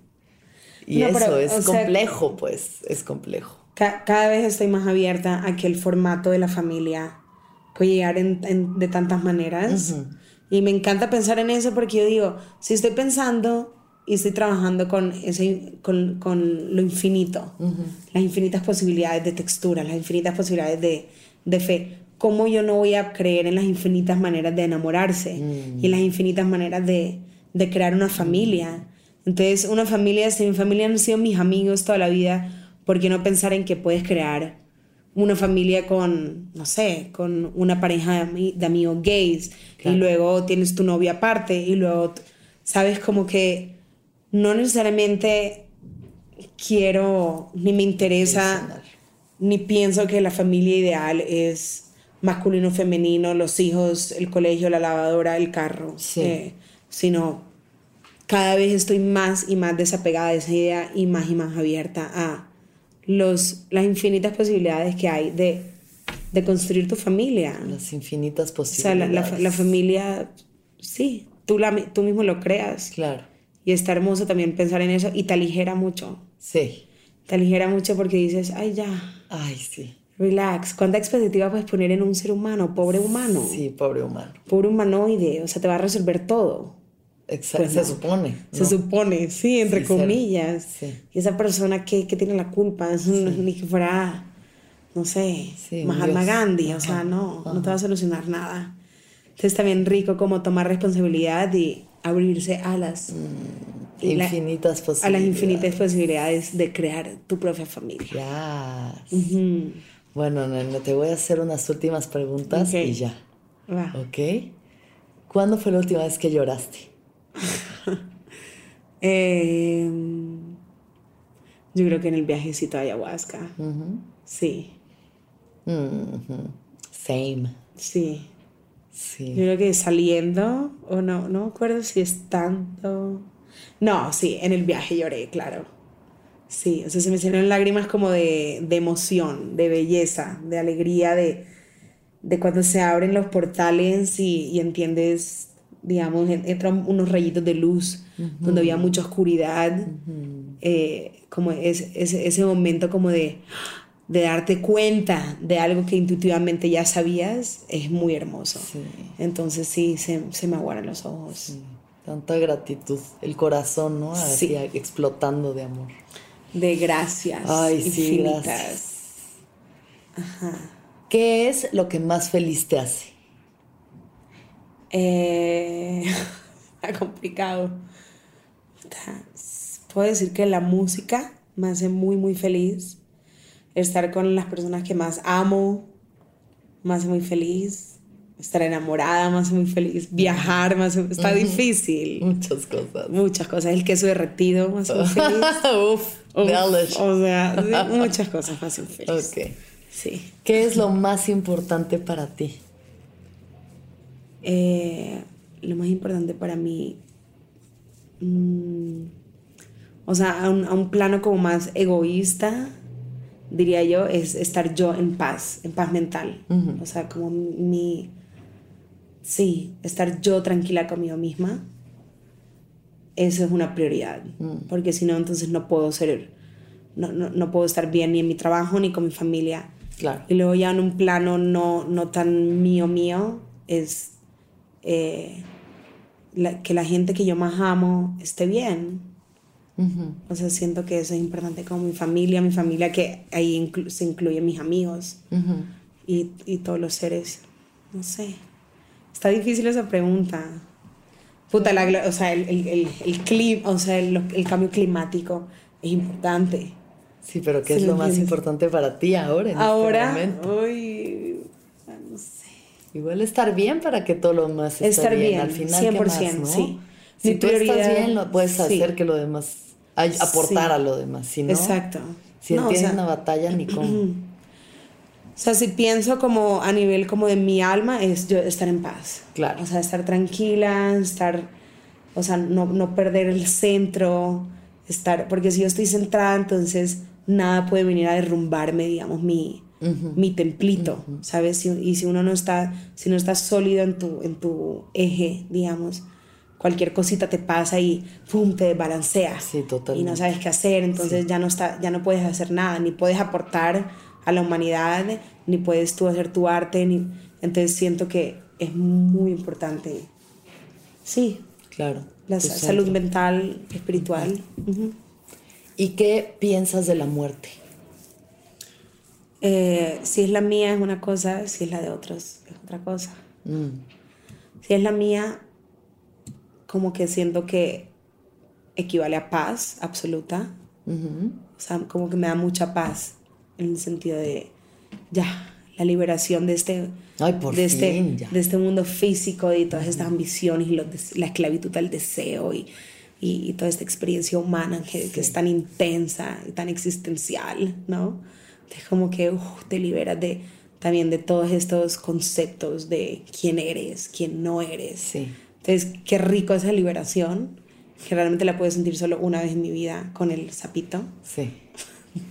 y
No,
eso
pero,
es
sea-
complejo, pues, es complejo.
Ca- cada vez estoy más abierta a que el formato de la familia puede llegar en- en- de tantas maneras. Y me encanta pensar en eso porque yo digo, si estoy pensando y estoy trabajando con, ese, con, con lo infinito, las infinitas posibilidades de textura, las infinitas posibilidades de, de fe, ¿cómo yo no voy a creer en las infinitas maneras de enamorarse y en las infinitas maneras de, de crear una familia? Entonces, una familia, si mi familia han sido mis amigos toda la vida, ¿por qué no pensar en que puedes crear una familia con, no sé, con una pareja de, de amigos gays y luego tienes tu novia aparte y luego, sabes, como que no necesariamente quiero ni me interesa ni pienso que la familia ideal es masculino, femenino, los hijos, el colegio, la lavadora, el carro,
Sí.
eh, sino cada vez estoy más y más desapegada de esa idea y más y más abierta a los, las infinitas posibilidades que hay de, de construir tu familia.
Las infinitas
O sea, la,
posibilidades.
la, la familia, sí, tú, la, tú mismo lo creas.
Claro.
Y está hermoso también pensar en eso y te aligera mucho.
Sí.
Te aligera mucho porque dices, ay, ya,
Ay, sí.
relax. ¿Cuánta expectativa puedes poner en un ser humano? Pobre humano.
Sí, pobre humano.
Pobre humanoide. O sea, te va a resolver todo.
Exacto.
Pues
se
no.
supone.
Se supone, sí, entre
Sí,
comillas.
Sí.
Y esa persona que, que tiene la culpa, es un- ni que fuera, no sé,
Sí,
Mahatma
Dios.
Gandhi, o sea, no, no te va a solucionar nada. Entonces también rico como tomar responsabilidad y abrirse a las, la-
Infinitas
a
posibilidades.
las infinitas posibilidades de crear tu propia familia.
Yes. Bueno, nene, te voy a hacer unas últimas preguntas y ya.
Va.
¿Ok? ¿Cuándo fue la última vez que lloraste?
Eh, yo creo que en el viajecito a ayahuasca. Sí.
Same.
sí. Yo creo que saliendo, o no, no me acuerdo si es tanto. No, sí, en el viaje lloré, claro. Sí, o sea, se me salieron lágrimas como de, de emoción, de belleza, de alegría, de, de cuando se abren los portales y, y entiendes, digamos, en- entran unos rayitos de luz donde había mucha oscuridad. eh, como es, ese, ese momento como de, de darte cuenta de algo que intuitivamente ya sabías, es muy hermoso.
Sí.
Entonces sí, se, se me aguaran los ojos.
Tanta gratitud. El corazón, ¿no? Así
Sí.
explotando de amor.
De gracias.
Ay, sí,
infinitas.
gracias. ¿Qué es lo que más feliz te hace?
Eh, está complicado. Puedo decir que la música me hace muy, muy feliz. Estar con las personas que más amo me hace muy feliz. Estar enamorada me hace muy feliz. Viajar me hace... Está difícil.
Muchas cosas.
Muchas cosas. El queso derretido me hace muy feliz.
Uf,
Uf,
delish.
o sea, muchas cosas me hacen feliz.
Ok.
Sí.
¿Qué es lo más importante para ti?
Eh, lo más importante para mí, mm, o sea, a un, a un plano como más egoísta, diría yo, es estar yo en paz, en paz mental. O sea, como mi, sí, estar yo tranquila conmigo misma. Eso es una prioridad, porque si no, entonces no puedo ser, no, no, no puedo estar bien ni en mi trabajo ni con mi familia.
Claro.
Y luego ya en un plano no, no tan mío mío es eh, la- que la gente que yo más amo esté bien. O sea, siento que eso es importante como mi familia, mi familia que ahí inclu- se incluyen mis amigos y, y todos los seres. No sé. Está difícil esa pregunta. Puta, la o sea, el, el, el, el clima, o sea, el, el cambio climático es importante.
Sí, pero ¿qué
Sí,
es
lo
más importante para ti ahora, en este
Ahora,
momento?
uy, no sé.
Igual estar bien para que todo lo demás esté
Estar
bien.
bien,
Al final, ¿qué
100%,
más, no?
sí.
Si
Mi
tú estás bien, lo puedes
sí.
hacer que lo demás... ay- aportar
Sí.
a lo demás. Si no,
Exacto.
si
No, o
tienes
sea,
una batalla, ni cómo.
O sea, si pienso como a nivel como de mi alma, es yo estar en paz.
Claro.
O sea, estar tranquila, estar, o sea, no, no perder el centro, estar, porque si yo estoy centrada, entonces nada puede venir a derrumbarme, digamos, mi, mi templito, ¿sabes? Si- y si uno no está, si no estás sólido en tu, en tu eje, digamos, cualquier cosita te pasa y ¡pum! te desbalancea.
Sí,
Y no sabes qué hacer, entonces ya, no está, ya no puedes hacer nada, ni puedes aportar a la humanidad, ni puedes tú hacer tu arte, ni... entonces siento que es muy importante, sí,
Claro.
la salud mental, espiritual.
¿Y qué piensas de la muerte?
Eh, si es la mía es una cosa, si es la de otros es otra cosa.
Mm,
Si es la mía, como que siento que equivale a paz absoluta. O sea, como que me da mucha paz en el sentido de ya, la liberación de este,
Ay, por
de, este
fin, ya.
de este mundo físico y todas estas ambiciones y los la esclavitud del deseo y, y, y toda esta experiencia humana que, que es tan intensa y tan existencial, ¿no? Es como que uf, te liberas de, también de todos estos conceptos de quién eres, quién no eres.
Sí.
Entonces, qué rico esa liberación, que realmente la puedo sentir solo una vez en mi vida con el sapito.
Sí.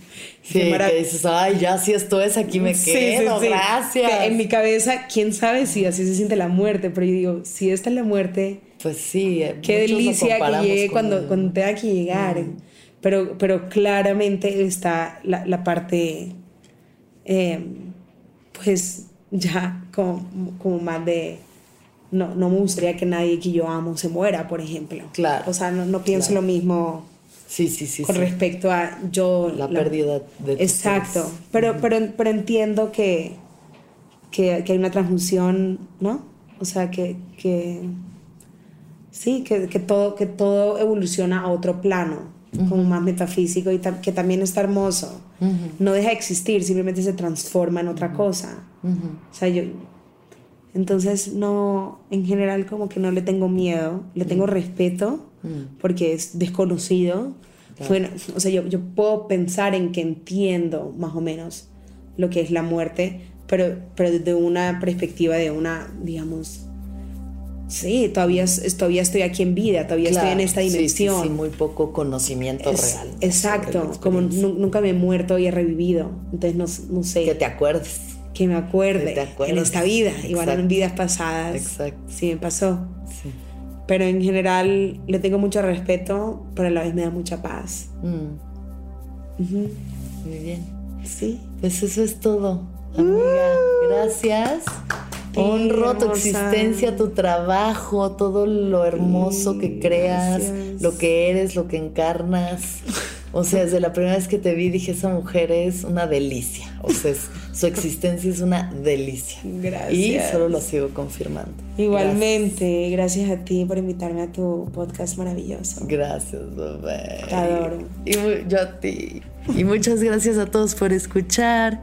Sí, que dices, ay, ya si esto es, aquí me
Sí,
quedo,
sí, sí.
gracias.
En mi cabeza, quién sabe si así se siente la muerte, pero yo digo, si esta es la muerte,
Pues sí. eh,
qué delicia que llegue cuando,
el-
cuando tenga que llegar. Pero, pero claramente está la, la parte, eh, pues ya como, como más de, no, no me gustaría que nadie que yo amo se muera, por ejemplo.
Claro,
O sea, no, no pienso
claro.
lo mismo
Sí, sí, sí.
con
sí.
respecto a yo...
La pérdida de
Exacto,
seres.
pero, pero, pero entiendo que, que, que hay una transfusión, ¿no? O sea, que, que sí, que, que, todo, que todo evoluciona a otro plano, como más metafísico y tam- que también está hermoso. No deja de existir, simplemente se transforma en otra cosa. O sea, yo, Entonces, no, en general como que no le tengo miedo, le tengo respeto porque es desconocido. Bueno, o sea, yo, yo puedo pensar en que entiendo más o menos lo que es la muerte, pero, pero desde una perspectiva de una, digamos, sí, todavía, todavía estoy aquí en vida, todavía estoy en esta
sí, sí,
dimensión.
Sí, muy poco conocimiento
Es-
real.
exacto, como nunca me he muerto y he revivido, entonces no, no sé,
Que te acuerdes.
que me acuerde
que te acuerdes.
en esta vida, igual en vidas pasadas.
Exacto.
Sí, me pasó.
Sí.
Pero en general le tengo mucho respeto, pero a la vez me da mucha paz.
Mm, muy bien.
Sí.
Pues eso es todo, amiga. Gracias. Honro tu existencia, tu trabajo, todo lo hermoso que creas,
Gracias.
lo que eres, lo que encarnas. O sea, desde la primera vez que te vi dije, esa mujer es una delicia. O sea, es- su existencia es una delicia.
Gracias.
Y solo lo sigo confirmando.
Igualmente, gracias. a ti por invitarme a tu podcast maravilloso.
Gracias, bebé.
Te adoro.
Y yo a ti. Y muchas gracias a todos por escuchar.